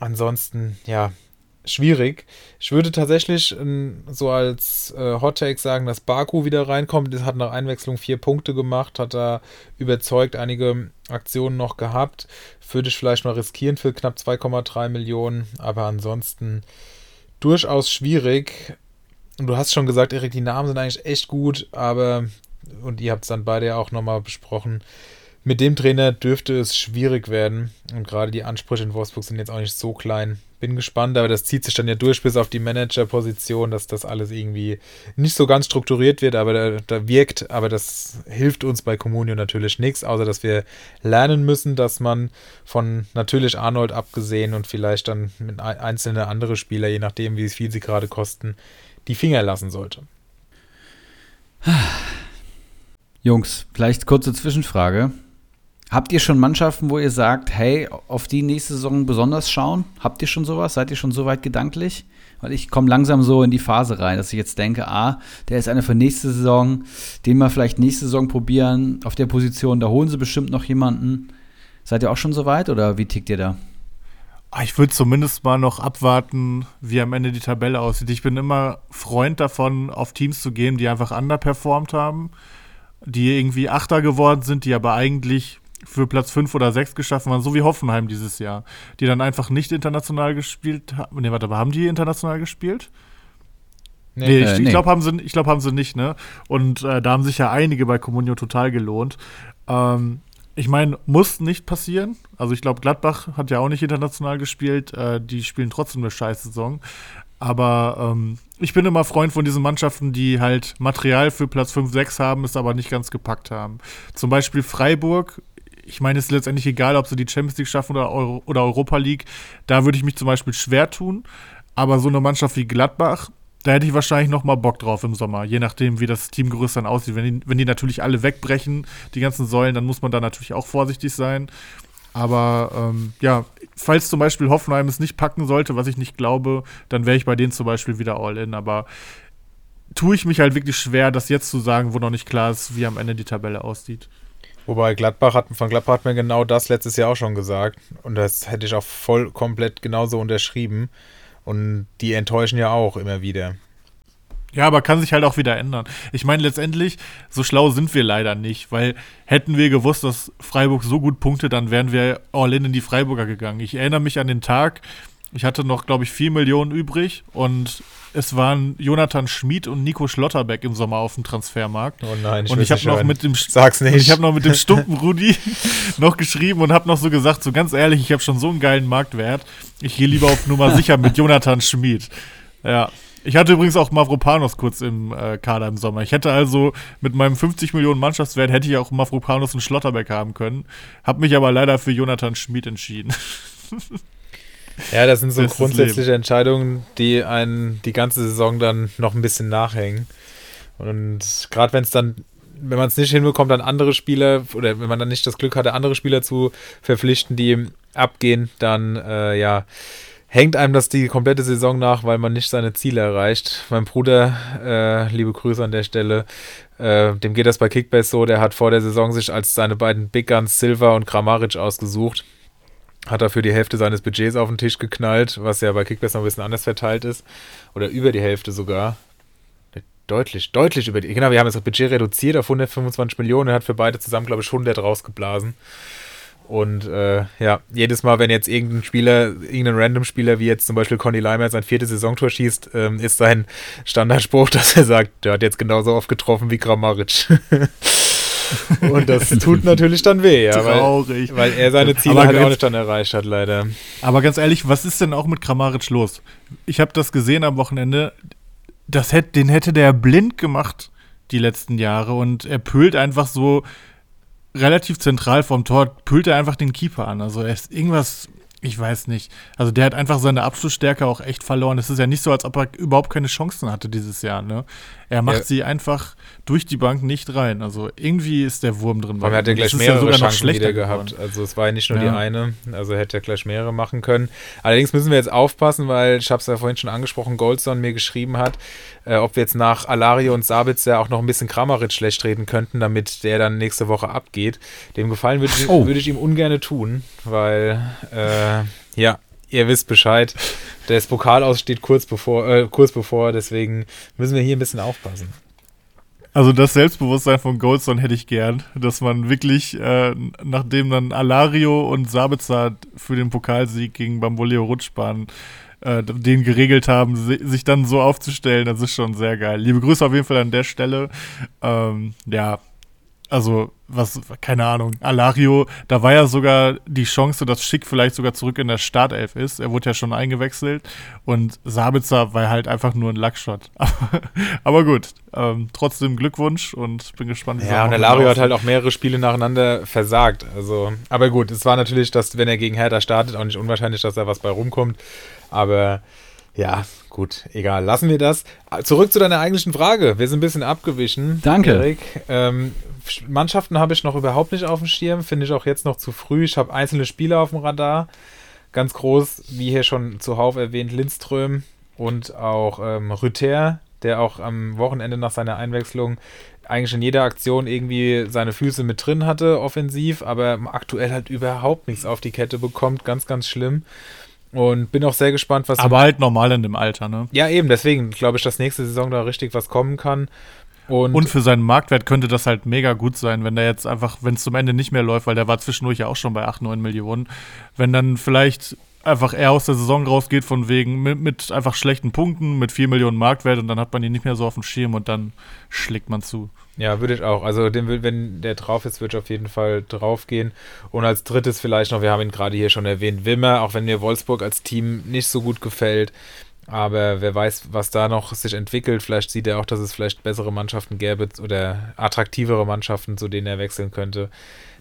Ansonsten, ja, schwierig. Ich würde tatsächlich ähm, so als äh, Hot Take sagen, dass Baku wieder reinkommt. Das hat nach Einwechslung vier Punkte gemacht, hat da überzeugt einige Aktionen noch gehabt. Würde ich vielleicht mal riskieren für knapp 2,3 Millionen, aber ansonsten durchaus schwierig. Und du hast schon gesagt, Erik, die Namen sind eigentlich echt gut, aber, und ihr habt es dann beide ja auch nochmal besprochen, mit dem Trainer dürfte es schwierig werden. Und gerade die Ansprüche in Wolfsburg sind jetzt auch nicht so klein. Bin gespannt, aber das zieht sich dann ja durch bis auf die Managerposition, dass das alles irgendwie nicht so ganz strukturiert wird, aber da, da wirkt. Aber das hilft uns bei Comunio natürlich nichts, außer dass wir lernen müssen, dass man von natürlich Arnold abgesehen und vielleicht dann einzelne andere Spieler, je nachdem, wie viel sie gerade kosten, die Finger lassen sollte. Jungs, vielleicht kurze Zwischenfrage. Habt ihr schon Mannschaften, wo ihr sagt, hey, auf die nächste Saison besonders schauen? Habt ihr schon sowas? Seid ihr schon so weit gedanklich? Weil ich komme langsam so in die Phase rein, dass ich jetzt denke, ah, der ist einer für nächste Saison, den wir vielleicht nächste Saison probieren. Auf der Position, da holen sie bestimmt noch jemanden. Seid ihr auch schon so weit oder wie tickt ihr da? Ah, Ich würde zumindest mal noch abwarten, wie am Ende die Tabelle aussieht. Ich bin immer Freund davon, auf Teams zu gehen, die einfach underperformed haben, die irgendwie Achter geworden sind, die aber eigentlich für Platz 5 oder 6 geschaffen waren, so wie Hoffenheim dieses Jahr, die dann einfach nicht international gespielt haben. Nee, warte, aber haben die international gespielt? Nee, ich, Äh, ich nee. glaube, haben, sie- ich glaub, haben sie nicht, ne? Und äh, da haben sich ja einige bei Comunio total gelohnt. Ähm, ich meine, muss nicht passieren. Also ich glaube, Gladbach hat ja auch nicht international gespielt. Äh, die spielen trotzdem eine scheiß Saison. Aber ähm, ich bin immer Freund von diesen Mannschaften, die halt Material für Platz 5, 6 haben, es aber nicht ganz gepackt haben. Zum Beispiel Freiburg. Ich meine, es ist letztendlich egal, ob sie die Champions League schaffen oder, Euro oder Europa League. Da würde ich mich zum Beispiel schwer tun. Aber so eine Mannschaft wie Gladbach, da hätte ich wahrscheinlich noch mal Bock drauf im Sommer, je nachdem, wie das Teamgerüst dann aussieht. Wenn die, wenn die natürlich alle wegbrechen, die ganzen Säulen, dann muss man da natürlich auch vorsichtig sein. Aber ähm, ja, falls zum Beispiel Hoffenheim es nicht packen sollte, was ich nicht glaube, dann wäre ich bei denen zum Beispiel wieder all in. Aber tue ich mich halt wirklich schwer, das jetzt zu sagen, wo noch nicht klar ist, wie am Ende die Tabelle aussieht. Wobei Gladbach hat, von Gladbach hat mir genau das letztes Jahr auch schon gesagt. Und das hätte ich auch voll komplett genauso unterschrieben. Und die enttäuschen ja auch immer wieder. Ja, aber kann sich halt auch wieder ändern. Ich meine, letztendlich, so schlau sind wir leider nicht, weil hätten wir gewusst, dass Freiburg so gut punktet, dann wären wir all in in die Freiburger gegangen. Ich erinnere mich an den Tag, ich hatte noch, glaube ich, 4 Millionen übrig und es waren Jonathan Schmid und Nico Schlotterbeck im Sommer auf dem Transfermarkt. Oh nein, ich und ich habe noch mit dem Sag's nicht. ich habe noch mit dem stumpen Rudi noch geschrieben und habe noch so gesagt, so ganz ehrlich, ich habe schon so einen geilen Marktwert. Ich gehe lieber auf Nummer sicher mit Jonathan Schmid. Ja. Ich hatte übrigens auch Mavropanos kurz im äh, Kader im Sommer. Ich hätte also mit meinem 50 Millionen Mannschaftswert hätte ich auch Mavropanos und Schlotterbeck haben können. Hab mich aber leider für Jonathan Schmid entschieden. Ja, das sind so Das grundsätzliche Entscheidungen, die einen die ganze Saison dann noch ein bisschen nachhängen. Und gerade wenn es dann, wenn man es nicht hinbekommt, dann andere Spieler oder wenn man dann nicht das Glück hatte, andere Spieler zu verpflichten, die ihm abgehen, dann äh, ja hängt einem das die komplette Saison nach, weil man nicht seine Ziele erreicht. Mein Bruder, äh, liebe Grüße an der Stelle, äh, dem geht das bei Kickbase so, der hat vor der Saison sich als seine beiden Big Guns Silva und Kramaric ausgesucht hat dafür die Hälfte seines Budgets auf den Tisch geknallt, was ja bei Kickbase noch ein bisschen anders verteilt ist. Oder über die Hälfte sogar. Deutlich, deutlich über die. Genau, wir haben jetzt das Budget reduziert auf 125 Millionen. Er hat für beide zusammen, glaube ich, 100 rausgeblasen. Und äh, ja, jedes Mal, wenn jetzt irgendein Spieler, irgendein Random-Spieler, wie jetzt zum Beispiel Conny Leimer sein viertes Saisontor schießt, ähm, ist sein Standardspruch, dass er sagt, der hat jetzt genauso oft getroffen wie Kramaric. Und das tut natürlich dann weh, ja, weil, Traurig. weil er seine Ziele Aber halt auch jetzt- nicht dann erreicht hat, leider. Aber ganz ehrlich, was ist denn auch mit Kramaric los? Ich habe das gesehen am Wochenende. Das hätt, den hätte der blind gemacht die letzten Jahre und er pölt einfach so relativ zentral vom Tor, pölt er einfach den Keeper an. Also er ist irgendwas, ich weiß nicht. Also der hat einfach seine Abschlussstärke auch echt verloren. Es ist ja nicht so, als ob er überhaupt keine Chancen hatte dieses Jahr. Ne? Er macht Ja. sie einfach durch die Bank nicht rein. Also irgendwie ist der Wurm drin. Vor allem hat er ihm. gleich mehrere noch Chancen wieder gehabt. geworden. Also es war ja nicht nur die Ja. eine, also hätte er gleich mehrere machen können. Allerdings müssen wir jetzt aufpassen, weil ich habe es ja vorhin schon angesprochen, Goldson mir geschrieben hat, äh, ob wir jetzt nach Alario und Sabitzer auch noch ein bisschen Kramaric schlecht reden könnten, damit der dann nächste Woche abgeht. Dem Gefallen würde ich, Oh. würde ich ihm ungern tun, weil äh, ja, ihr wisst Bescheid. Das Pokal aus steht kurz bevor, äh, kurz bevor, deswegen müssen wir hier ein bisschen aufpassen. Also das Selbstbewusstsein von Goldstone hätte ich gern, dass man wirklich, äh, nachdem dann Alario und Sabitzer für den Pokalsieg gegen Bamboleo Rutschbahn äh, den geregelt haben, si sich dann so aufzustellen, das ist schon sehr geil. Liebe Grüße auf jeden Fall an der Stelle. Ähm, ja, also was, keine Ahnung, Alario, da war ja sogar die Chance, dass Schick vielleicht sogar zurück in der Startelf ist. Er wurde ja schon eingewechselt und Sabitzer war halt einfach nur ein Lackshot. Aber, aber gut, ähm, trotzdem Glückwunsch und bin gespannt. wie Ja, und der Wochenende Lario hat halt auch mehrere Spiele nacheinander versagt. Also, aber gut, es war natürlich, dass, wenn er gegen Hertha startet, auch nicht unwahrscheinlich, dass da was bei rumkommt. Aber ja, gut, egal. Lassen wir das. Zurück zu deiner eigentlichen Frage. Wir sind ein bisschen abgewichen. Danke. Erik. Ähm, Mannschaften habe ich noch überhaupt nicht auf dem Schirm. Finde ich auch jetzt noch zu früh. Ich habe einzelne Spieler auf dem Radar. Ganz groß, wie hier schon zuhauf erwähnt, Lindström und auch ähm, Rüther, der auch am Wochenende nach seiner Einwechslung eigentlich in jeder Aktion irgendwie seine Füße mit drin hatte, offensiv, aber aktuell halt überhaupt nichts auf die Kette bekommt. Ganz, ganz schlimm. Und bin auch sehr gespannt, was. Aber halt normal in dem Alter, ne? ja, eben, deswegen glaube ich, dass nächste Saison da richtig was kommen kann. Und, Und für seinen Marktwert könnte das halt mega gut sein, wenn der jetzt einfach, wenn es zum Ende nicht mehr läuft, weil der war zwischendurch ja auch schon bei 8, 9 Millionen, wenn dann vielleicht einfach er aus der Saison rausgeht von wegen mit, mit einfach schlechten Punkten, mit 4 Millionen Marktwert und dann hat man ihn nicht mehr so auf dem Schirm und dann schlägt man zu. Ja, würde ich auch. Also, den, wenn der drauf ist, würde ich auf jeden Fall drauf gehen. Und als drittes vielleicht noch, wir haben ihn gerade hier schon erwähnt, Wimmer, auch wenn mir Wolfsburg als Team nicht so gut gefällt. Aber wer weiß, was da noch sich entwickelt. Vielleicht sieht er auch, dass es vielleicht bessere Mannschaften gäbe oder attraktivere Mannschaften, zu denen er wechseln könnte.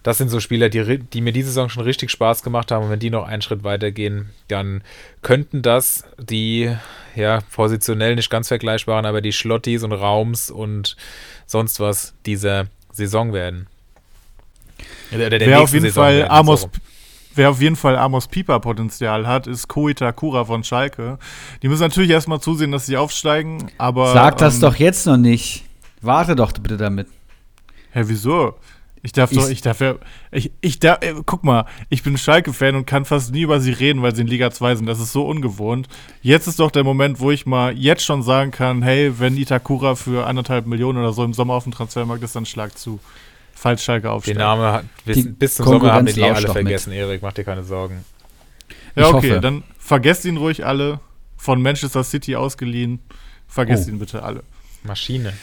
Das sind so Spieler, die, die mir diese Saison schon richtig Spaß gemacht haben. Und wenn die noch einen Schritt weitergehen, dann könnten das die, ja, positionell nicht ganz vergleichbaren, aber die Schlottis und Raums und sonst was dieser Saison werden. Oder der Wer auf jeden Saison Fall werden, Amos, so wer auf jeden Fall Amos Pieper Potenzial hat, ist Koita Kura von Schalke. Die müssen natürlich erstmal zusehen, dass sie aufsteigen, aber Sag das ähm, doch jetzt noch nicht. Warte doch bitte damit. Hä, wieso? Ich darf Ich- doch, ich darf ja, ich, ich darf, äh, guck mal, ich bin Schalke-Fan und kann fast nie über sie reden, weil sie in Liga 2 sind. Das ist so ungewohnt. Jetzt ist doch der Moment, wo ich mal jetzt schon sagen kann, hey, wenn Itakura für anderthalb Millionen oder so im Sommer auf dem Transfermarkt ist, dann schlag zu. Falls Schalke Den aufsteigt. Namen hat, bis, Die bis zum Sommer haben den eh alle doch mit. vergessen, Erik. Mach dir keine Sorgen. Ja, Ich okay, hoffe. dann vergesst ihn ruhig alle. Von Manchester City ausgeliehen. Vergesst Oh. ihn bitte alle. Maschine.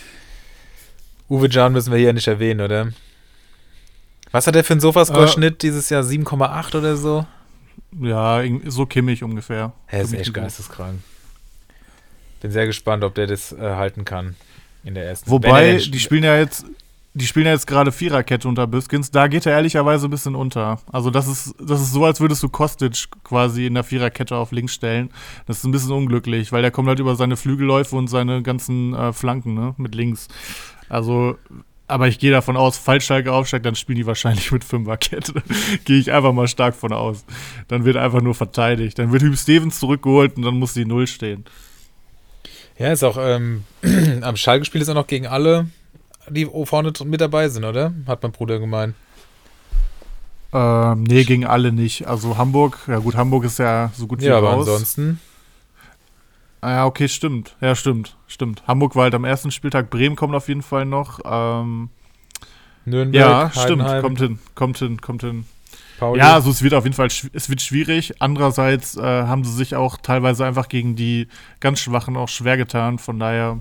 Uwe Can müssen wir hier nicht erwähnen, oder? Was hat er für einen Sofascore-Schnitt dieses Jahr? 7,8 oder so? Ja, so kimmig ungefähr. Er ist echt geisteskrank. Bin sehr gespannt, ob der das äh, halten kann in der ersten. Wobei, die spielen ja jetzt, die spielen ja jetzt gerade Viererkette unter Biskins. Da geht er ehrlicherweise ein bisschen unter. Also das ist, das ist so, als würdest du Kostic quasi in der Viererkette auf links stellen. Das ist ein bisschen unglücklich, weil der kommt halt über seine Flügelläufe und seine ganzen äh, Flanken, ne, mit links. Also, aber ich gehe davon aus, falls Schalke aufsteigt, dann spielen die wahrscheinlich mit Fünferkette. gehe ich einfach mal stark von aus. Dann wird einfach nur verteidigt. Dann wird Hugh Stevens zurückgeholt und dann muss die Null stehen. Ja, ist auch, ähm, am Schalke-Spiel ist auch noch gegen alle, die vorne mit dabei sind, oder? Hat mein Bruder gemeint. Ähm, nee, gegen alle nicht. Also Hamburg, ja gut, Hamburg ist ja so gut wie Ja, aber raus. ansonsten. Ah, ja, okay, stimmt. Ja, stimmt, stimmt. Hamburg war halt am ersten Spieltag, Bremen kommt auf jeden Fall noch. Ähm, Nürnberg, ja, stimmt, Heidenheim, kommt hin, kommt hin, kommt hin. Pauli. Ja, also es wird auf jeden Fall, es wird schwierig. Andererseits äh, haben sie sich auch teilweise einfach gegen die ganz Schwachen auch schwer getan. Von daher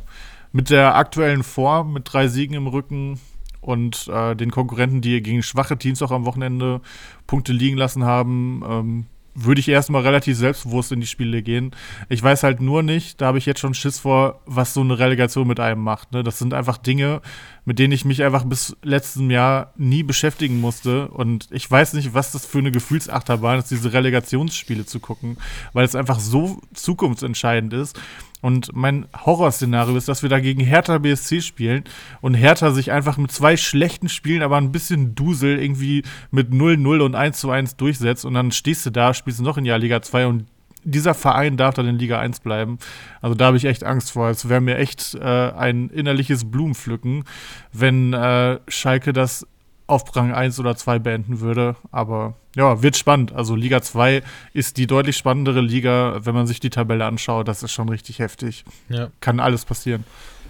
mit der aktuellen Form, mit drei Siegen im Rücken und äh, den Konkurrenten, die gegen schwache Teams auch am Wochenende Punkte liegen lassen haben, ähm, würde ich erstmal relativ selbstbewusst in die Spiele gehen. Ich weiß halt nur nicht, da habe ich jetzt schon Schiss vor, was so eine Relegation mit einem macht. Ne? Das sind einfach Dinge, mit denen ich mich einfach bis letztem Jahr nie beschäftigen musste. Und ich weiß nicht, was das für eine Gefühlsachterbahn ist, diese Relegationsspiele zu gucken, weil es einfach so zukunftsentscheidend ist. Und mein Horrorszenario ist, dass wir da gegen Hertha BSC spielen und Hertha sich einfach mit zwei schlechten Spielen, aber ein bisschen Dusel irgendwie mit 0-0 und 1-1 durchsetzt und dann stehst du da, spielst du noch in Jahr Liga 2 und dieser Verein darf dann in Liga 1 bleiben. Also da habe ich echt Angst vor. Es wäre mir echt äh, ein innerliches Blumenpflücken, wenn äh, Schalke das auf Rang 1 oder 2 beenden würde. Aber ja, wird spannend. Also Liga 2 ist die deutlich spannendere Liga, wenn man sich die Tabelle anschaut. Das ist schon richtig heftig. Ja. Kann alles passieren.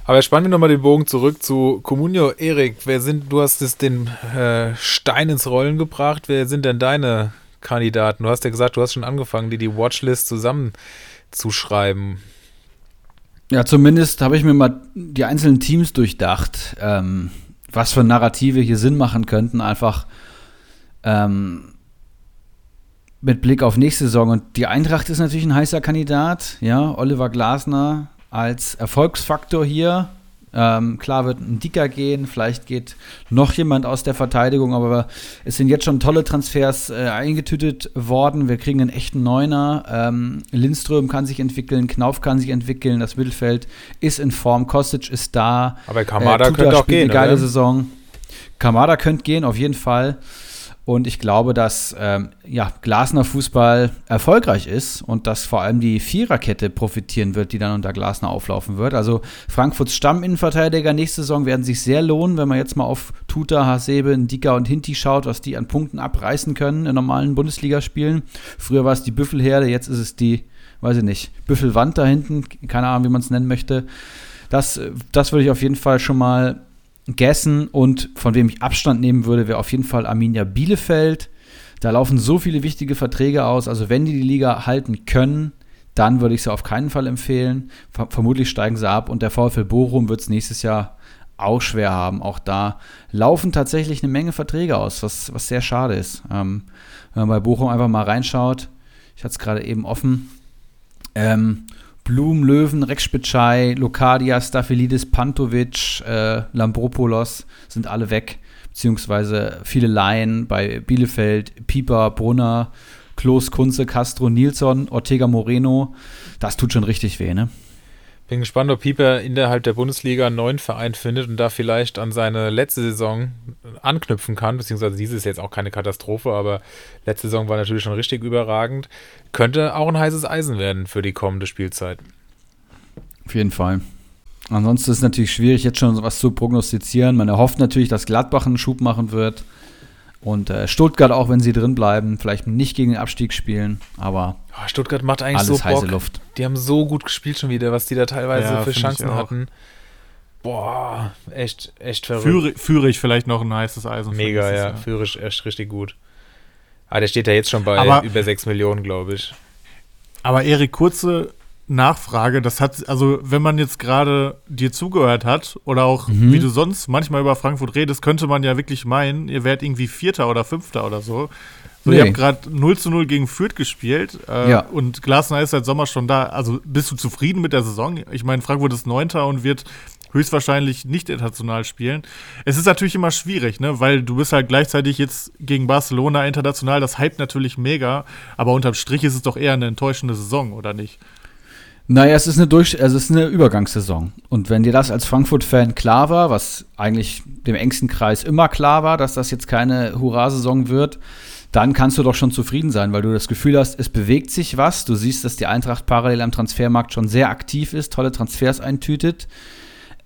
Aber spannen wir nochmal den Bogen zurück zu Comunio. Erik, wer sind, du hast es den äh, Stein ins Rollen gebracht. Wer sind denn deine Kandidaten? Du hast ja gesagt, du hast schon angefangen, dir die Watchlist zusammenzuschreiben. Ja, zumindest habe ich mir mal die einzelnen Teams durchdacht, ähm, was für Narrative hier Sinn machen könnten, einfach ähm, mit Blick auf nächste Saison. Und die Eintracht ist natürlich ein heißer Kandidat, ja, Oliver Glasner als Erfolgsfaktor hier. Ähm, klar wird ein Dicker gehen, vielleicht geht noch jemand aus der Verteidigung, aber es sind jetzt schon tolle Transfers äh, eingetütet worden. Wir kriegen einen echten Neuner. Ähm, Lindström kann sich entwickeln, Knauf kann sich entwickeln, das Mittelfeld ist in Form, Kostic ist da. Aber Kamada Tuta könnte auch gehen, Eine geile oder? Saison. Kamada könnte gehen, auf jeden Fall. Und ich glaube, dass ähm, ja, Glasner Fußball erfolgreich ist und dass vor allem die Viererkette profitieren wird, die dann unter Glasner auflaufen wird. Also Frankfurts Stamminnenverteidiger nächste Saison werden sich sehr lohnen, wenn man jetzt mal auf Tuta, Hasebe, Ndika und Hinti schaut, was die an Punkten abreißen können in normalen Bundesligaspielen. Früher war es die Büffelherde, jetzt ist es die, weiß ich nicht, Büffelwand da hinten, keine Ahnung, wie man es nennen möchte. Das, äh, das würde ich auf jeden Fall schon mal Gessen und von wem ich Abstand nehmen würde, wäre auf jeden Fall Arminia Bielefeld. Da laufen so viele wichtige Verträge aus. Also wenn die die Liga halten können, dann würde ich sie auf keinen Fall empfehlen. Ver vermutlich steigen sie ab und der VfL Bochum wird es nächstes Jahr auch schwer haben. Auch da laufen tatsächlich eine Menge Verträge aus, was, was sehr schade ist. Ähm, wenn man bei Bochum einfach mal reinschaut, ich hatte es gerade eben offen, ähm, Blum, Löwen, Rex Spitschei, Lokadia, Staphylidis, Pantovic, äh, Lambropoulos sind alle weg, beziehungsweise viele Laien bei Bielefeld, Pieper, Brunner, Klos, Kunze, Castro, Nilsson, Ortega Moreno. Das tut schon richtig weh, ne? Bin gespannt, ob Pieper innerhalb der Bundesliga einen neuen Verein findet und da vielleicht an seine letzte Saison anknüpfen kann, beziehungsweise diese ist jetzt auch keine Katastrophe, aber letzte Saison war natürlich schon richtig überragend. Könnte auch ein heißes Eisen werden für die kommende Spielzeit. Auf jeden Fall. Ansonsten ist es natürlich schwierig, jetzt schon was zu prognostizieren. Man erhofft natürlich, dass Gladbach einen Schub machen wird. Und äh, Stuttgart auch, wenn sie drin bleiben, vielleicht nicht gegen den Abstieg spielen, aber Oh, Stuttgart macht eigentlich alles so heiße Bock. Luft. Die haben so gut gespielt schon wieder, was die da teilweise Ja, für Chancen hatten. Boah, echt, echt verrückt. Führe, führe ich vielleicht noch ein heißes Eisen. Mega, ja. Führe ich echt richtig gut. Ah, der steht ja jetzt schon bei Aber- über 6 Millionen, glaube ich. Aber Erik, kurze Nachfrage. Das hat, also wenn man jetzt gerade dir zugehört hat oder auch Mhm. wie du sonst manchmal über Frankfurt redest, könnte man ja wirklich meinen, ihr wärt irgendwie Vierter oder Fünfter oder so. So, Nee. Ihr habt gerade 0 zu 0 gegen Fürth gespielt äh, Ja. und Glasner ist seit Sommer schon da. Also bist du zufrieden mit der Saison? Ich meine, Frankfurt ist Neunter und wird höchstwahrscheinlich nicht international spielen. Es ist natürlich immer schwierig, ne? weil du bist halt gleichzeitig jetzt gegen Barcelona international. Das hypt natürlich mega, aber unterm Strich ist es doch eher eine enttäuschende Saison, oder nicht? Naja, es ist eine, Durch also es ist eine Übergangssaison. Und wenn dir das als Frankfurt-Fan klar war, was eigentlich dem engsten Kreis immer klar war, dass das jetzt keine Hurra-Saison wird, dann kannst du doch schon zufrieden sein, weil du das Gefühl hast, es bewegt sich was. Du siehst, dass die Eintracht parallel am Transfermarkt schon sehr aktiv ist, tolle Transfers eintütet.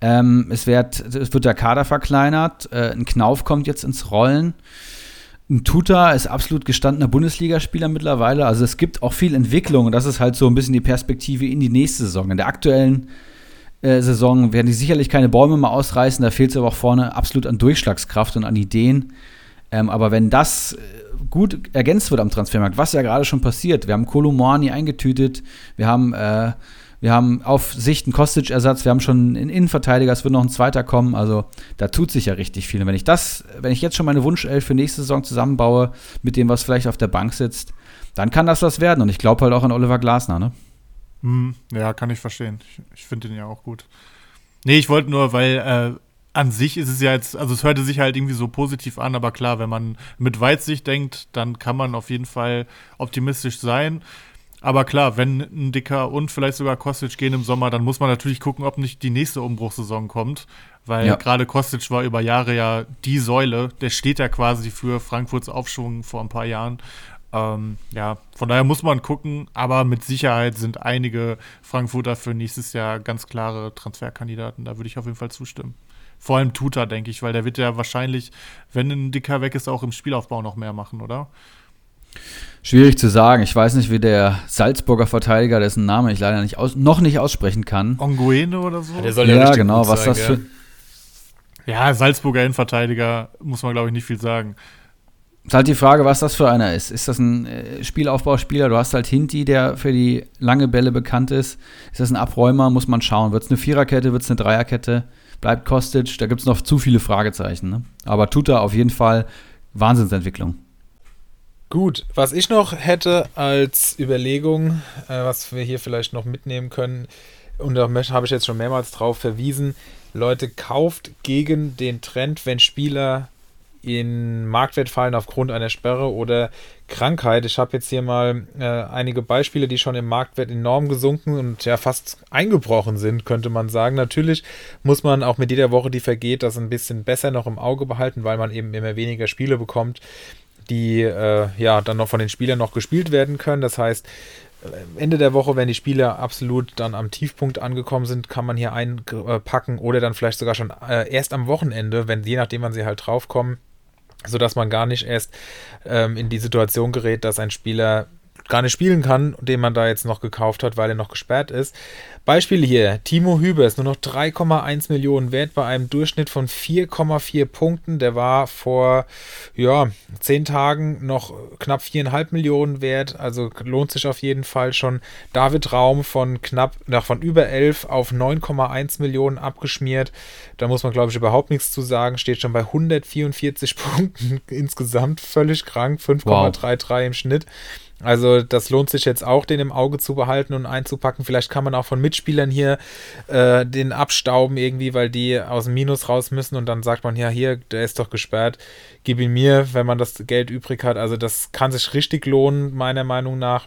Ähm, es, wird, es wird der Kader verkleinert. Äh, ein Knauf kommt jetzt ins Rollen. Ein Tuta ist absolut gestandener Bundesligaspieler mittlerweile. Also es gibt auch viel Entwicklung und das ist halt so ein bisschen die Perspektive in die nächste Saison. In der aktuellen äh, Saison werden die sicherlich keine Bäume mehr ausreißen. Da fehlt es aber auch vorne absolut an Durchschlagskraft und an Ideen. Ähm, aber wenn das äh, gut ergänzt wird am Transfermarkt, was ja gerade schon passiert, wir haben Kolumani eingetütet, wir haben, äh, wir haben auf Sicht einen Kostic-Ersatz, wir haben schon einen Innenverteidiger, es wird noch ein zweiter kommen, also da tut sich ja richtig viel. Und wenn ich das, wenn ich jetzt schon meine Wunschelf für nächste Saison zusammenbaue, mit dem, was vielleicht auf der Bank sitzt, dann kann das was werden. Und ich glaube halt auch an Oliver Glasner, ne? Hm, ja, kann ich verstehen. Ich, ich finde den ja auch gut. Nee, ich wollte nur, weil äh, an sich ist es ja jetzt, also es hörte sich halt irgendwie so positiv an, aber klar, wenn man mit Weitsicht denkt, dann kann man auf jeden Fall optimistisch sein. Aber klar, wenn ein Dicker und vielleicht sogar Kostic gehen im Sommer, dann muss man natürlich gucken, ob nicht die nächste Umbruchssaison kommt. Weil Ja. gerade Kostic war über Jahre ja die Säule, der steht ja quasi für Frankfurts Aufschwung vor ein paar Jahren. Ähm, ja, von daher muss man gucken, aber mit Sicherheit sind einige Frankfurter für nächstes Jahr ganz klare Transferkandidaten. Da würde ich auf jeden Fall zustimmen. Vor allem Tuta, denke ich, weil der wird ja wahrscheinlich, wenn ein Dicker weg ist, auch im Spielaufbau noch mehr machen, oder? Schwierig zu sagen. Ich weiß nicht, wie der Salzburger Verteidiger, dessen Name ich leider nicht aus, noch nicht aussprechen kann. Onguene oder so? Der soll Ja, richtig genau, was sein, das ja. für. ja, Salzburger Innenverteidiger, muss man, glaube ich, nicht viel sagen. Ist halt die Frage, was das für einer ist. Ist das ein äh, Spielaufbauspieler? Du hast halt Hinti, der für die lange Bälle bekannt ist. Ist das ein Abräumer? Muss man schauen. Wird es eine Viererkette? Wird es eine Dreierkette? Bleibt Kostic? Da gibt es noch zu viele Fragezeichen. Ne? Aber tut er auf jeden Fall Wahnsinnsentwicklung. Gut, was ich noch hätte als Überlegung, äh, was wir hier vielleicht noch mitnehmen können, und da habe ich jetzt schon mehrmals drauf verwiesen, Leute, kauft gegen den Trend, wenn Spieler in Marktwert fallen aufgrund einer Sperre oder Krankheit. Ich habe jetzt hier mal äh, einige Beispiele, die schon im Marktwert enorm gesunken und ja fast eingebrochen sind, könnte man sagen. Natürlich muss man auch mit jeder Woche, die vergeht, das ein bisschen besser noch im Auge behalten, weil man eben immer weniger Spiele bekommt die äh, ja dann noch von den Spielern noch gespielt werden können. Das heißt, äh, Ende der Woche, wenn die Spieler absolut dann am Tiefpunkt angekommen sind, kann man hier einpacken oder dann vielleicht sogar schon äh, erst am Wochenende, wenn je nachdem, wann sie halt draufkommen, sodass man gar nicht erst ähm, in die Situation gerät, dass ein Spieler gar nicht spielen kann, den man da jetzt noch gekauft hat, weil er noch gesperrt ist. Beispiel hier, Timo Hüber ist nur noch 3,1 Millionen wert bei einem Durchschnitt von 4,4 Punkten. Der war vor ja, 10 Tagen noch knapp 4,5 Millionen wert, also lohnt sich auf jeden Fall schon. David Raum von knapp, nach von über 11 auf 9,1 Millionen abgeschmiert. Da muss man, glaube ich, überhaupt nichts zu sagen. Steht schon bei 144 Punkten insgesamt, völlig krank, 5,33 im Schnitt. Also das lohnt sich jetzt auch, den im Auge zu behalten und einzupacken. Vielleicht kann man auch von Mitspielern hier äh, den abstauben irgendwie, weil die aus dem Minus raus müssen und dann sagt man, ja hier, der ist doch gesperrt, gib ihn mir, wenn man das Geld übrig hat. Also das kann sich richtig lohnen, meiner Meinung nach.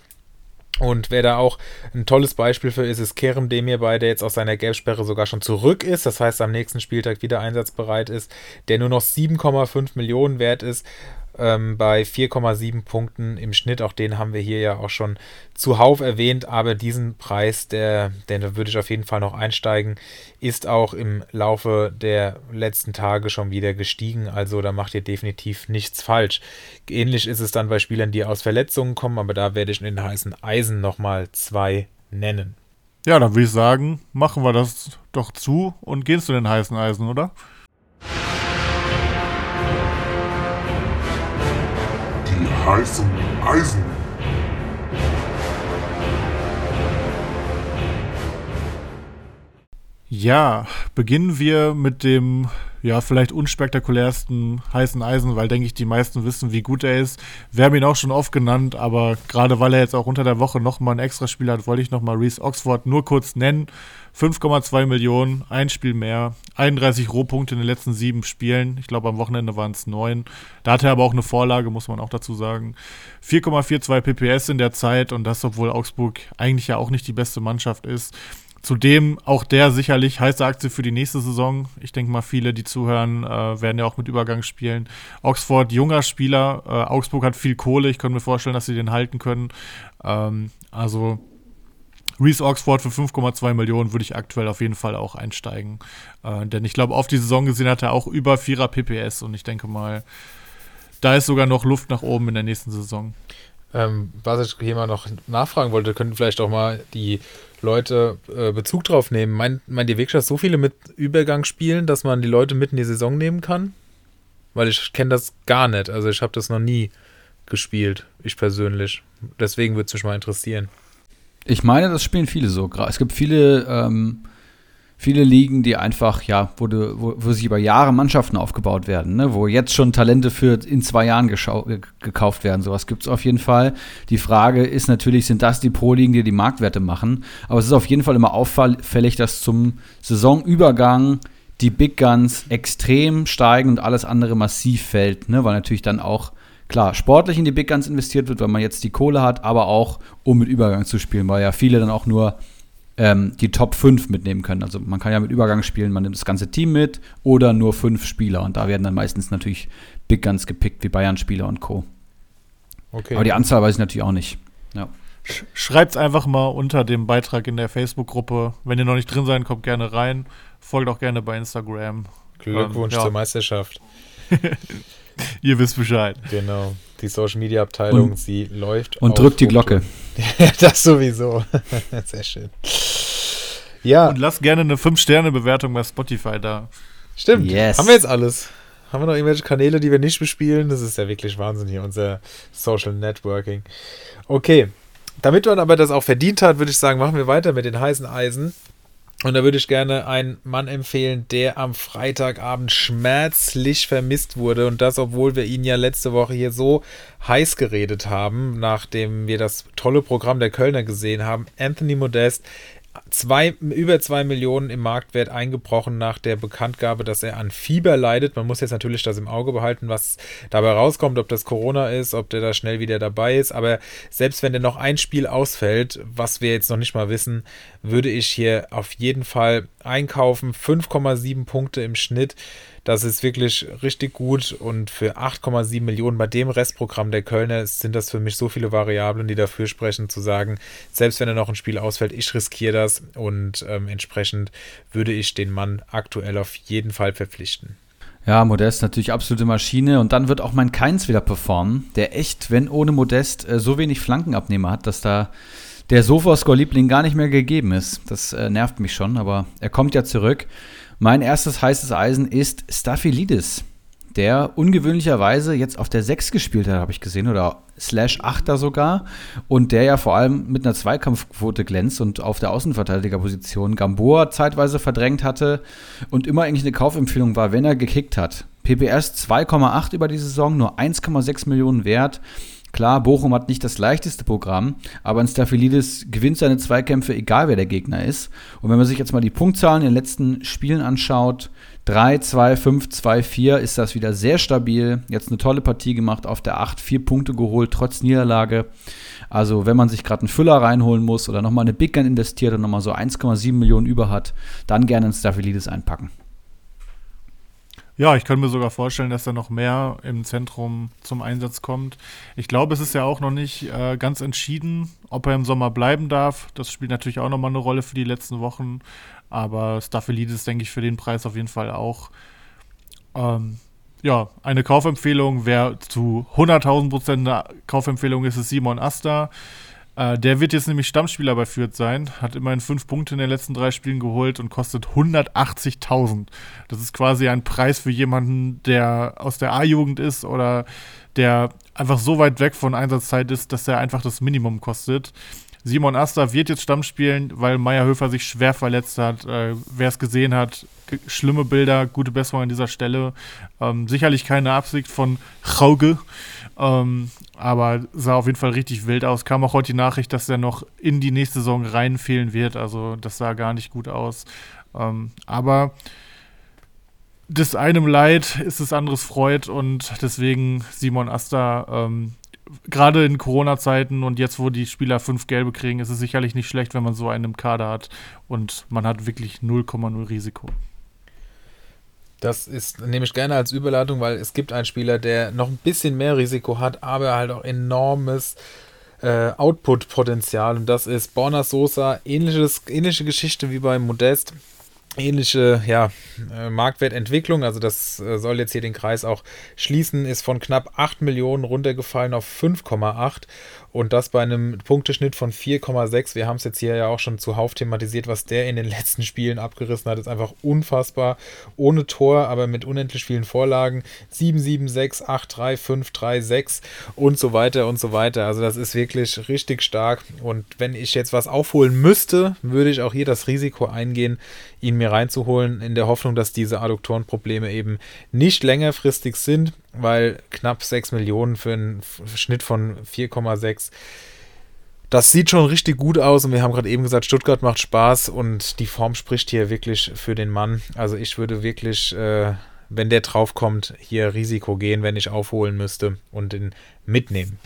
Und wer da auch ein tolles Beispiel für ist, ist Kerem Demirbay, der jetzt aus seiner Gelbsperre sogar schon zurück ist. Das heißt, am nächsten Spieltag wieder einsatzbereit ist, der nur noch 7,5 Millionen wert ist. Ähm, bei 4,7 Punkten im Schnitt. Auch den haben wir hier ja auch schon zuhauf erwähnt, aber diesen Preis, der, den würde ich auf jeden Fall noch einsteigen, ist auch im Laufe der letzten Tage schon wieder gestiegen. Also da macht ihr definitiv nichts falsch. Ähnlich ist es dann bei Spielern, die aus Verletzungen kommen, aber da werde ich in den heißen Eisen nochmal zwei nennen. Ja, dann würde ich sagen, machen wir das doch zu und gehen zu den heißen Eisen, oder? Heißen Eisen. Ja, beginnen wir mit dem ja, vielleicht unspektakulärsten heißen Eisen, weil, denke ich, die meisten wissen, wie gut er ist. Wir haben ihn auch schon oft genannt, aber gerade weil er jetzt auch unter der Woche nochmal ein extra Spiel hat, wollte ich nochmal Reese Oxford nur kurz nennen. 5,2 Millionen, ein Spiel mehr, 31 Rohpunkte in den letzten sieben Spielen. Ich glaube, am Wochenende waren es neun. Da hatte er aber auch eine Vorlage, muss man auch dazu sagen. 4,42 PPS in der Zeit und das, obwohl Augsburg eigentlich ja auch nicht die beste Mannschaft ist. Zudem auch der sicherlich heiße Aktie für die nächste Saison. Ich denke mal, viele, die zuhören, äh, werden ja auch mit Übergang spielen. Oxford, junger Spieler. Äh, Augsburg hat viel Kohle. Ich könnte mir vorstellen, dass sie den halten können. Ähm, also Reese Oxford für 5,2 Millionen würde ich aktuell auf jeden Fall auch einsteigen. Äh, denn ich glaube, auf die Saison gesehen hat er auch über 4er PPS und ich denke mal, da ist sogar noch Luft nach oben in der nächsten Saison. Ähm, was ich hier mal noch nachfragen wollte, könnten vielleicht auch mal die Leute äh, Bezug drauf nehmen. Meint mein die Wegschatz so viele mit Übergang spielen, dass man die Leute mitten in die Saison nehmen kann? Weil ich kenne das gar nicht. Also ich habe das noch nie gespielt, ich persönlich. Deswegen würde es mich mal interessieren. Ich meine, das spielen viele so. Es gibt viele ähm, viele Ligen, die einfach, ja, wo, du, wo, wo sich über Jahre Mannschaften aufgebaut werden, ne? wo jetzt schon Talente für in zwei Jahren gekauft werden. Sowas gibt es auf jeden Fall. Die Frage ist natürlich, sind das die Pro-Ligen, die die Marktwerte machen? Aber es ist auf jeden Fall immer auffällig, dass zum Saisonübergang die Big Guns extrem steigen und alles andere massiv fällt, ne? weil natürlich dann auch klar, sportlich in die Big Guns investiert wird, weil man jetzt die Kohle hat, aber auch um mit Übergang zu spielen, weil ja viele dann auch nur ähm, die Top 5 mitnehmen können. Also man kann ja mit Übergang spielen, man nimmt das ganze Team mit oder nur fünf Spieler. Und da werden dann meistens natürlich Big Guns gepickt, wie Bayern-Spieler und Co. Okay. Aber die Anzahl weiß ich natürlich auch nicht. Ja. Schreibt's einfach mal unter dem Beitrag in der Facebook-Gruppe. Wenn ihr noch nicht drin seid, kommt gerne rein. Folgt auch gerne bei Instagram. Glückwunsch ähm, ja. zur Meisterschaft. ihr wisst Bescheid. Genau die Social Media Abteilung, und, sie läuft. Und drückt die Glocke. das sowieso. Sehr schön. Ja. Und lasst gerne eine 5-Sterne-Bewertung bei Spotify da. Stimmt. Yes. Haben wir jetzt alles? Haben wir noch irgendwelche Kanäle, die wir nicht bespielen? Das ist ja wirklich Wahnsinn hier, unser Social Networking. Okay. Damit man aber das auch verdient hat, würde ich sagen, machen wir weiter mit den heißen Eisen. Und da würde ich gerne einen Mann empfehlen, der am Freitagabend schmerzlich vermisst wurde. Und das, obwohl wir ihn ja letzte Woche hier so heiß geredet haben, nachdem wir das tolle Programm der Kölner gesehen haben. Anthony Modest zwei, über zwei Millionen im Marktwert eingebrochen nach der Bekanntgabe, dass er an Fieber leidet. Man muss jetzt natürlich das im Auge behalten, was dabei rauskommt, ob das Corona ist, ob der da schnell wieder dabei ist. Aber selbst wenn der noch ein Spiel ausfällt, was wir jetzt noch nicht mal wissen, würde ich hier auf jeden Fall einkaufen. 5,7 Punkte im Schnitt. Das ist wirklich richtig gut und für 8,7 Millionen bei dem Restprogramm der Kölner sind das für mich so viele Variablen, die dafür sprechen, zu sagen, selbst wenn er noch ein Spiel ausfällt, ich riskiere das und ähm, entsprechend würde ich den Mann aktuell auf jeden Fall verpflichten. Ja, Modest natürlich absolute Maschine. Und dann wird auch mein Keins wieder performen, der echt, wenn ohne Modest, äh, so wenig Flankenabnehmer hat, dass da der Sofascore-Liebling gar nicht mehr gegeben ist. Das äh, nervt mich schon, aber er kommt ja zurück. Mein erstes heißes Eisen ist Staphylidis, der ungewöhnlicherweise jetzt auf der 6 gespielt hat, habe ich gesehen, oder slash 8er sogar. Und der ja vor allem mit einer Zweikampfquote glänzt und auf der Außenverteidigerposition Gamboa zeitweise verdrängt hatte und immer eigentlich eine Kaufempfehlung war, wenn er gekickt hat. PPS 2,8 über die Saison, nur 1,6 Millionen wert. Klar, Bochum hat nicht das leichteste Programm, aber ein Staphylidis gewinnt seine Zweikämpfe, egal wer der Gegner ist. Und wenn man sich jetzt mal die Punktzahlen in den letzten Spielen anschaut, 3, 2, 5, 2, 4 ist das wieder sehr stabil. Jetzt eine tolle Partie gemacht auf der 8, 4 Punkte geholt, trotz Niederlage. Also, wenn man sich gerade einen Füller reinholen muss oder nochmal eine Big Gun investiert und nochmal so 1,7 Millionen über hat, dann gerne ein Staphylidis einpacken. Ja, ich kann mir sogar vorstellen, dass er noch mehr im Zentrum zum Einsatz kommt. Ich glaube, es ist ja auch noch nicht äh, ganz entschieden, ob er im Sommer bleiben darf. Das spielt natürlich auch nochmal eine Rolle für die letzten Wochen. Aber Staffelidis, denke ich, für den Preis auf jeden Fall auch. Ähm, ja, eine Kaufempfehlung. Wer zu 100.000 Prozent eine Kaufempfehlung ist, ist Simon Asta. Äh, der wird jetzt nämlich Stammspieler bei Fürth sein, hat immerhin fünf Punkte in den letzten drei Spielen geholt und kostet 180.000. Das ist quasi ein Preis für jemanden, der aus der A-Jugend ist oder der einfach so weit weg von Einsatzzeit ist, dass er einfach das Minimum kostet. Simon Asta wird jetzt Stamm spielen, weil Meyerhöfer sich schwer verletzt hat. Äh, Wer es gesehen hat, schlimme Bilder, gute Besserung an dieser Stelle. Ähm, sicherlich keine Absicht von Chauge. Ähm, aber sah auf jeden Fall richtig wild aus. Kam auch heute die Nachricht, dass er noch in die nächste Saison reinfehlen wird. Also das sah gar nicht gut aus. Ähm, aber des einem Leid ist es anderes Freud und deswegen Simon Asta, ähm, gerade in Corona-Zeiten und jetzt, wo die Spieler fünf Gelbe kriegen, ist es sicherlich nicht schlecht, wenn man so einen im Kader hat und man hat wirklich 0,0 Risiko. Das ist, nehme ich gerne als Überleitung, weil es gibt einen Spieler, der noch ein bisschen mehr Risiko hat, aber halt auch enormes äh, Output-Potenzial. Und das ist Borna Sosa. Ähnliches, ähnliche Geschichte wie bei Modest. Ähnliche ja, äh, Marktwertentwicklung, also das äh, soll jetzt hier den Kreis auch schließen, ist von knapp 8 Millionen runtergefallen auf 5,8 und das bei einem Punkteschnitt von 4,6. Wir haben es jetzt hier ja auch schon zuhauf thematisiert, was der in den letzten Spielen abgerissen hat. Ist einfach unfassbar. Ohne Tor, aber mit unendlich vielen Vorlagen. 7, 7, 6, 8, 3, 5, 3, 6 und so weiter und so weiter. Also das ist wirklich richtig stark. Und wenn ich jetzt was aufholen müsste, würde ich auch hier das Risiko eingehen, ihn mir reinzuholen, in der Hoffnung, dass diese Adduktorenprobleme eben nicht längerfristig sind weil knapp 6 Millionen für einen Schnitt von 4,6. Das sieht schon richtig gut aus und wir haben gerade eben gesagt, Stuttgart macht Spaß und die Form spricht hier wirklich für den Mann. Also ich würde wirklich, äh, wenn der draufkommt, hier Risiko gehen, wenn ich aufholen müsste und ihn mitnehmen.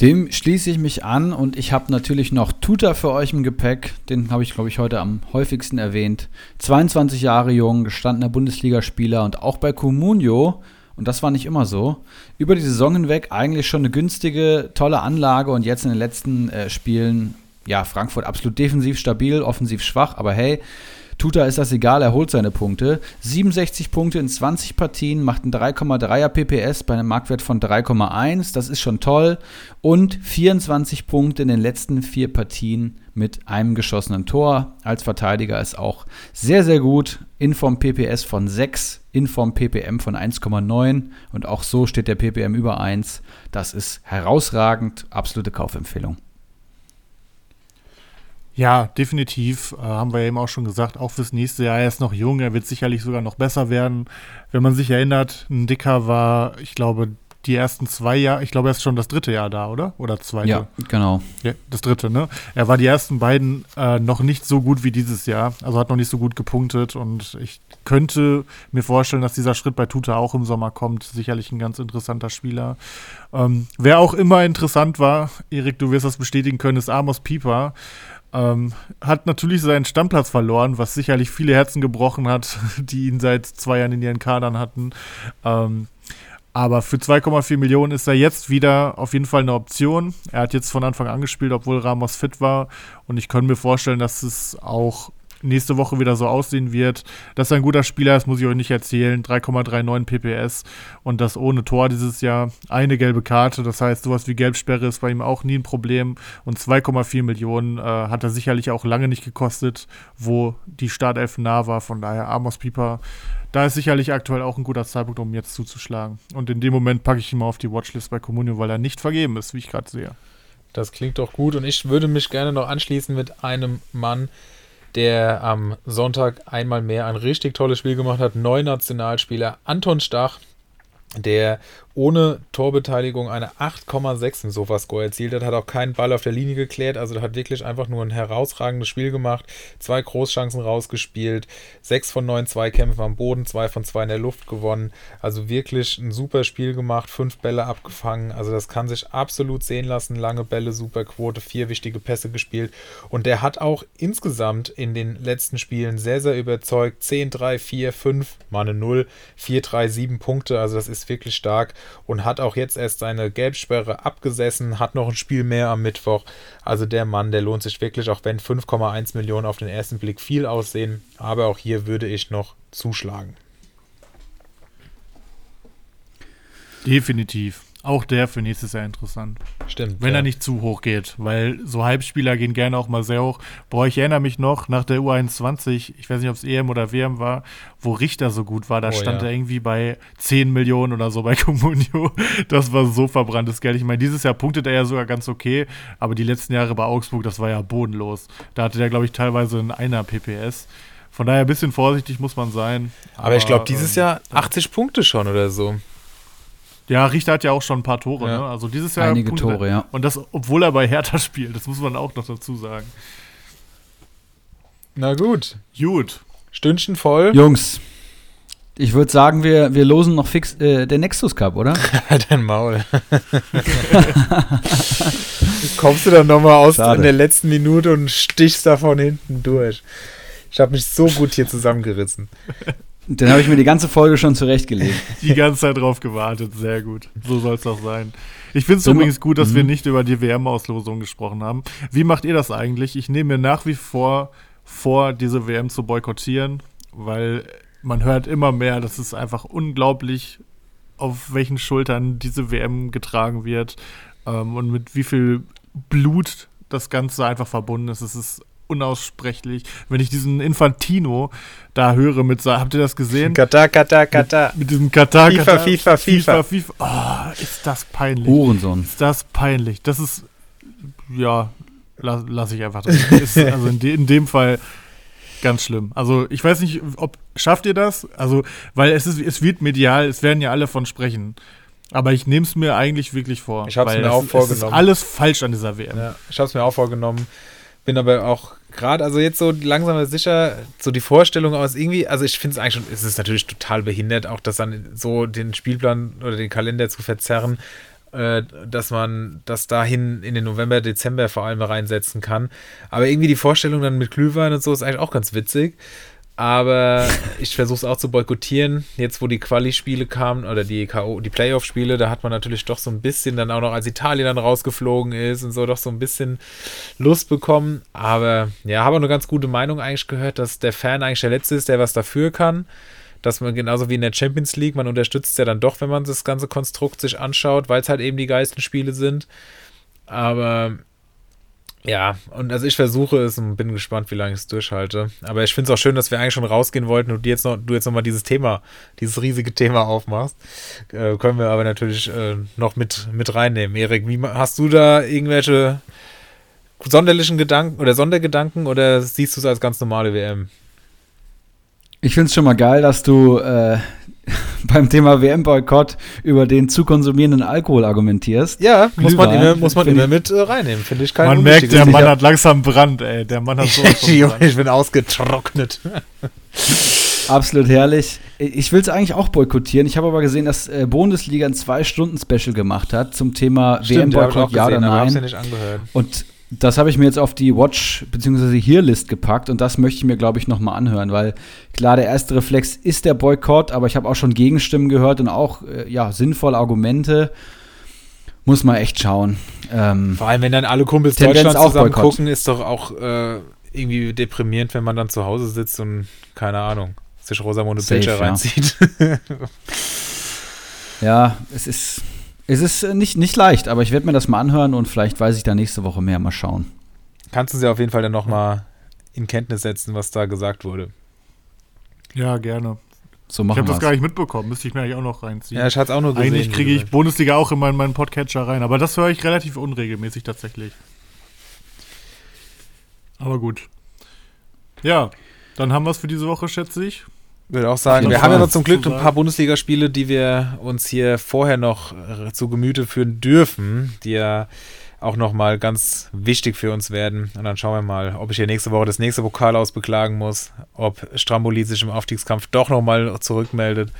Dem schließe ich mich an und ich habe natürlich noch Tuta für euch im Gepäck. Den habe ich, glaube ich, heute am häufigsten erwähnt. 22 Jahre jung, gestandener Bundesligaspieler und auch bei Comunio und das war nicht immer so. Über die Saison hinweg eigentlich schon eine günstige, tolle Anlage und jetzt in den letzten äh, Spielen, ja, Frankfurt absolut defensiv stabil, offensiv schwach, aber hey, Tuta ist das egal, er holt seine Punkte. 67 Punkte in 20 Partien, macht einen 3,3er PPS bei einem Marktwert von 3,1, das ist schon toll. Und 24 Punkte in den letzten vier Partien mit einem geschossenen Tor. Als Verteidiger ist auch sehr, sehr gut. Inform PPS von 6, Inform PPM von 1,9 und auch so steht der PPM über 1. Das ist herausragend, absolute Kaufempfehlung. Ja, definitiv. Äh, haben wir eben auch schon gesagt, auch fürs nächste Jahr. Er ist noch jung, er wird sicherlich sogar noch besser werden. Wenn man sich erinnert, ein Dicker war, ich glaube, die ersten zwei Jahre, ich glaube, er ist schon das dritte Jahr da, oder? Oder zweite? Ja, genau. Ja, das dritte, ne? Er war die ersten beiden äh, noch nicht so gut wie dieses Jahr, also hat noch nicht so gut gepunktet und ich könnte mir vorstellen, dass dieser Schritt bei Tuta auch im Sommer kommt. Sicherlich ein ganz interessanter Spieler. Ähm, wer auch immer interessant war, Erik, du wirst das bestätigen können, ist Amos Pieper. Ähm, hat natürlich seinen Stammplatz verloren, was sicherlich viele Herzen gebrochen hat, die ihn seit zwei Jahren in ihren Kadern hatten. Ähm, aber für 2,4 Millionen ist er jetzt wieder auf jeden Fall eine Option. Er hat jetzt von Anfang an gespielt, obwohl Ramos fit war. Und ich könnte mir vorstellen, dass es auch nächste Woche wieder so aussehen wird. Dass er ein guter Spieler ist, muss ich euch nicht erzählen. 3,39 PPS und das ohne Tor dieses Jahr. Eine gelbe Karte, das heißt, sowas wie Gelbsperre ist bei ihm auch nie ein Problem. Und 2,4 Millionen äh, hat er sicherlich auch lange nicht gekostet, wo die Startelf nah war. Von daher Amos Pieper da ist sicherlich aktuell auch ein guter Zeitpunkt, um jetzt zuzuschlagen. Und in dem Moment packe ich ihn mal auf die Watchlist bei Comunio, weil er nicht vergeben ist, wie ich gerade sehe. Das klingt doch gut und ich würde mich gerne noch anschließen mit einem Mann, der am Sonntag einmal mehr ein richtig tolles Spiel gemacht hat. Neuer Nationalspieler Anton Stach. der ohne Torbeteiligung eine 8,6 im Sofascore erzielt. Hat, hat auch keinen Ball auf der Linie geklärt, also hat wirklich einfach nur ein herausragendes Spiel gemacht, zwei Großchancen rausgespielt, sechs von neun Zweikämpfen am Boden, zwei von zwei in der Luft gewonnen, also wirklich ein super Spiel gemacht, fünf Bälle abgefangen, also das kann sich absolut sehen lassen, lange Bälle, super Quote, vier wichtige Pässe gespielt. Und der hat auch insgesamt in den letzten Spielen sehr, sehr überzeugt, 10, 3, 4, 5, mal eine 0, 4, 3, 7 Punkte, also das ist wirklich stark und hat auch jetzt erst seine Gelbsperre abgesessen, hat noch ein Spiel mehr am Mittwoch. Also der Mann, der lohnt sich wirklich, auch wenn 5,1 Millionen auf den ersten Blick viel aussehen. Aber auch hier würde ich noch zuschlagen. Definitiv. Auch der für nächstes Jahr interessant. Stimmt. Wenn ja. er nicht zu hoch geht, weil so Halbspieler gehen gerne auch mal sehr hoch. Boah, ich erinnere mich noch nach der U21, ich weiß nicht, ob es EM oder WM war, wo Richter so gut war. Da Oh, stand ja. er irgendwie bei 10 Millionen oder so bei Comunio. Das war so verbranntes Geld. Ich meine, dieses Jahr punktet er ja sogar ganz okay, aber die letzten Jahre bei Augsburg, das war ja bodenlos. Da hatte der, glaube ich, teilweise einen einer PPS. Von daher ein bisschen vorsichtig muss man sein. Aber ich glaube, dieses ähm, Jahr 80 Punkte schon oder so. Ja, Richter hat ja auch schon ein paar Tore, Ja. ne? Also dieses Jahr. Einige punktet er- Tore, ja. Und das, obwohl er bei Hertha spielt, das muss man auch noch dazu sagen. Na gut. Gut. Stündchen voll. Jungs, ich würde sagen, wir, wir losen noch fix äh, den Nexus Cup, oder? Dein Maul. Kommst du dann nochmal aus Schade. in der letzten Minute und stichst da von hinten durch. Ich habe mich so gut hier zusammengerissen. Den habe ich mir die ganze Folge schon zurechtgelegt. Die ganze Zeit drauf gewartet. Sehr gut. So soll es auch sein. Ich finde es übrigens gut, dass wir Mhm. nicht über die WM-Auslosung gesprochen haben. Wie macht ihr das eigentlich? Ich nehme mir nach wie vor vor, diese WM zu boykottieren, weil man hört immer mehr, dass es einfach unglaublich, auf welchen Schultern diese WM getragen wird ähm, und mit wie viel Blut das Ganze einfach verbunden ist. Es ist unaussprechlich. Wenn ich diesen Infantino da höre mit, habt ihr das gesehen? Katar, Katar, Katar. Mit diesem Katar, FIFA, Katar, FIFA, FIFA. FIFA. Oh, ist das peinlich. Hurensohn. Ist das peinlich. Das ist, ja, la, lass ich einfach drin. Ist, also in, de, in dem Fall ganz schlimm. Also ich weiß nicht, ob, schafft ihr das? Also, weil es ist, es wird medial, es werden ja alle von sprechen. Aber ich nehme es mir eigentlich wirklich vor. Ich hab's weil mir es, auch Es ist vorgenommen. alles falsch an dieser WM. Ja, ich habe es mir auch vorgenommen. Bin aber auch gerade, also jetzt so langsam aber sicher, so die Vorstellung aus irgendwie, also ich finde es eigentlich schon, es ist natürlich total behindert, auch das dann so den Spielplan oder den Kalender zu verzerren, äh, dass man das dahin in den November, Dezember vor allem reinsetzen kann. Aber irgendwie die Vorstellung dann mit Glühwein und so ist eigentlich auch ganz witzig. Aber ich versuche es auch zu boykottieren. Jetzt, wo die Quali-Spiele kamen oder die K.O., die Playoff-Spiele, da hat man natürlich doch so ein bisschen dann auch noch, als Italien dann rausgeflogen ist und so, doch so ein bisschen Lust bekommen. Aber ja, habe auch eine ganz gute Meinung eigentlich gehört, dass der Fan eigentlich der Letzte ist, der was dafür kann. Dass man genauso wie in der Champions League, man unterstützt ja dann doch, wenn man das ganze Konstrukt sich anschaut, weil es halt eben die geilsten Spiele sind. Aber ja, und also ich versuche es und bin gespannt, wie lange ich es durchhalte. Aber ich finde es auch schön, dass wir eigentlich schon rausgehen wollten und du jetzt noch, du jetzt noch mal dieses Thema, dieses riesige Thema aufmachst. Äh, können wir aber natürlich äh, noch mit, mit reinnehmen. Erik, wie hast du da irgendwelche sonderlichen Gedanken oder Sondergedanken oder siehst du es als ganz normale WM? Ich finde es schon mal geil, dass du äh, beim Thema WM-Boykott über den zu konsumierenden Alkohol argumentierst. Ja, muss man immer, muss man immer ich- mit äh, reinnehmen, finde ich kein Man merkt, der. Mann hat langsam Brand, ey. Der Mann hat so Junge, ich bin ausgetrocknet. Absolut herrlich. Ich will es eigentlich auch boykottieren. Ich habe aber gesehen, dass äh, Bundesliga ein Zwei-Stunden-Special gemacht hat zum Thema Stimmt, ja, WM-Boykott, ja oder hab's ja nein. nicht angehört. Und das habe ich mir jetzt auf die Watch- bzw. Here-List gepackt und das möchte ich mir, glaube ich, nochmal anhören, weil klar, der erste Reflex ist der Boykott, aber ich habe auch schon Gegenstimmen gehört und auch äh, ja, sinnvolle Argumente. Muss man echt schauen. Ähm, Vor allem, wenn dann alle Kumpels Tendenz Deutschland auch zusammen Boykott. gucken, ist doch auch äh, irgendwie deprimierend, wenn man dann zu Hause sitzt und, keine Ahnung, sich Rosamunde Pilcher ja. reinzieht. ja, es ist, es ist äh, nicht, nicht leicht, aber ich werde mir das mal anhören und vielleicht weiß ich da nächste Woche mehr. Mal schauen. Kannst du sie auf jeden Fall dann nochmal in Kenntnis setzen, was da gesagt wurde. Ja, gerne. So Ich machen habe wir das gar nicht mitbekommen. Müsste ich mir eigentlich auch noch reinziehen. Ja, ich hatte es auch nur gesehen. Eigentlich kriege ich. Bundesliga auch immer in meinen Podcatcher rein, aber das höre ich relativ unregelmäßig tatsächlich. Aber gut. Ja, dann haben wir es für diese Woche, schätze ich. Würde auch sagen, wir haben ja noch zum Glück ein paar Bundesligaspiele, die wir uns hier vorher noch äh, zu Gemüte führen dürfen, die ja auch nochmal ganz wichtig für uns werden. Und dann schauen wir mal, ob ich hier nächste Woche das nächste Pokal aus beklagen muss, ob Stramboli sich im Aufstiegskampf doch nochmal zurückmeldet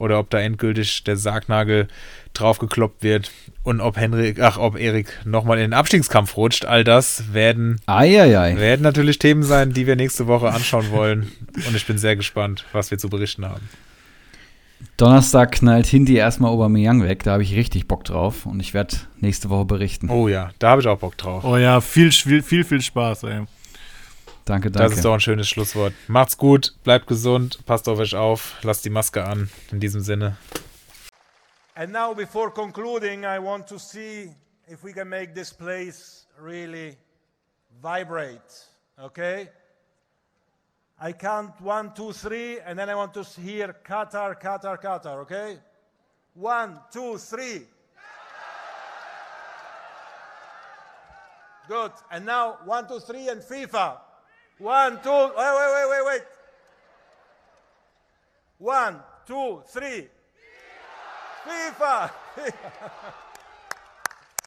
oder ob da endgültig der Sargnagel draufgekloppt wird und ob Henrik, ach, ob Erik nochmal in den Abstiegskampf rutscht. All das werden Eieiei. werden natürlich Themen sein, die wir nächste Woche anschauen wollen. Und ich bin sehr gespannt, was wir zu berichten haben. Donnerstag knallt Hindi erstmal Aubameyang weg. Da habe ich richtig Bock drauf. Und ich werde nächste Woche berichten. Oh ja, da habe ich auch Bock drauf. Oh ja, viel, viel, viel, viel Spaß, ey. Danke, Das danke. ist doch ein schönes Schlusswort. Macht's gut, bleibt gesund, passt auf euch auf, lasst die Maske an. In diesem Sinne. And now, before concluding, I want to see if we can make this place really vibrate. Okay? I count one, two, three, and then I want to hear Qatar, Qatar, Qatar. Okay? One, two, three. Good. And now one, two, three, and FIFA. One, two. Wait, wait, wait, wait, wait. One, two, three. FIFA!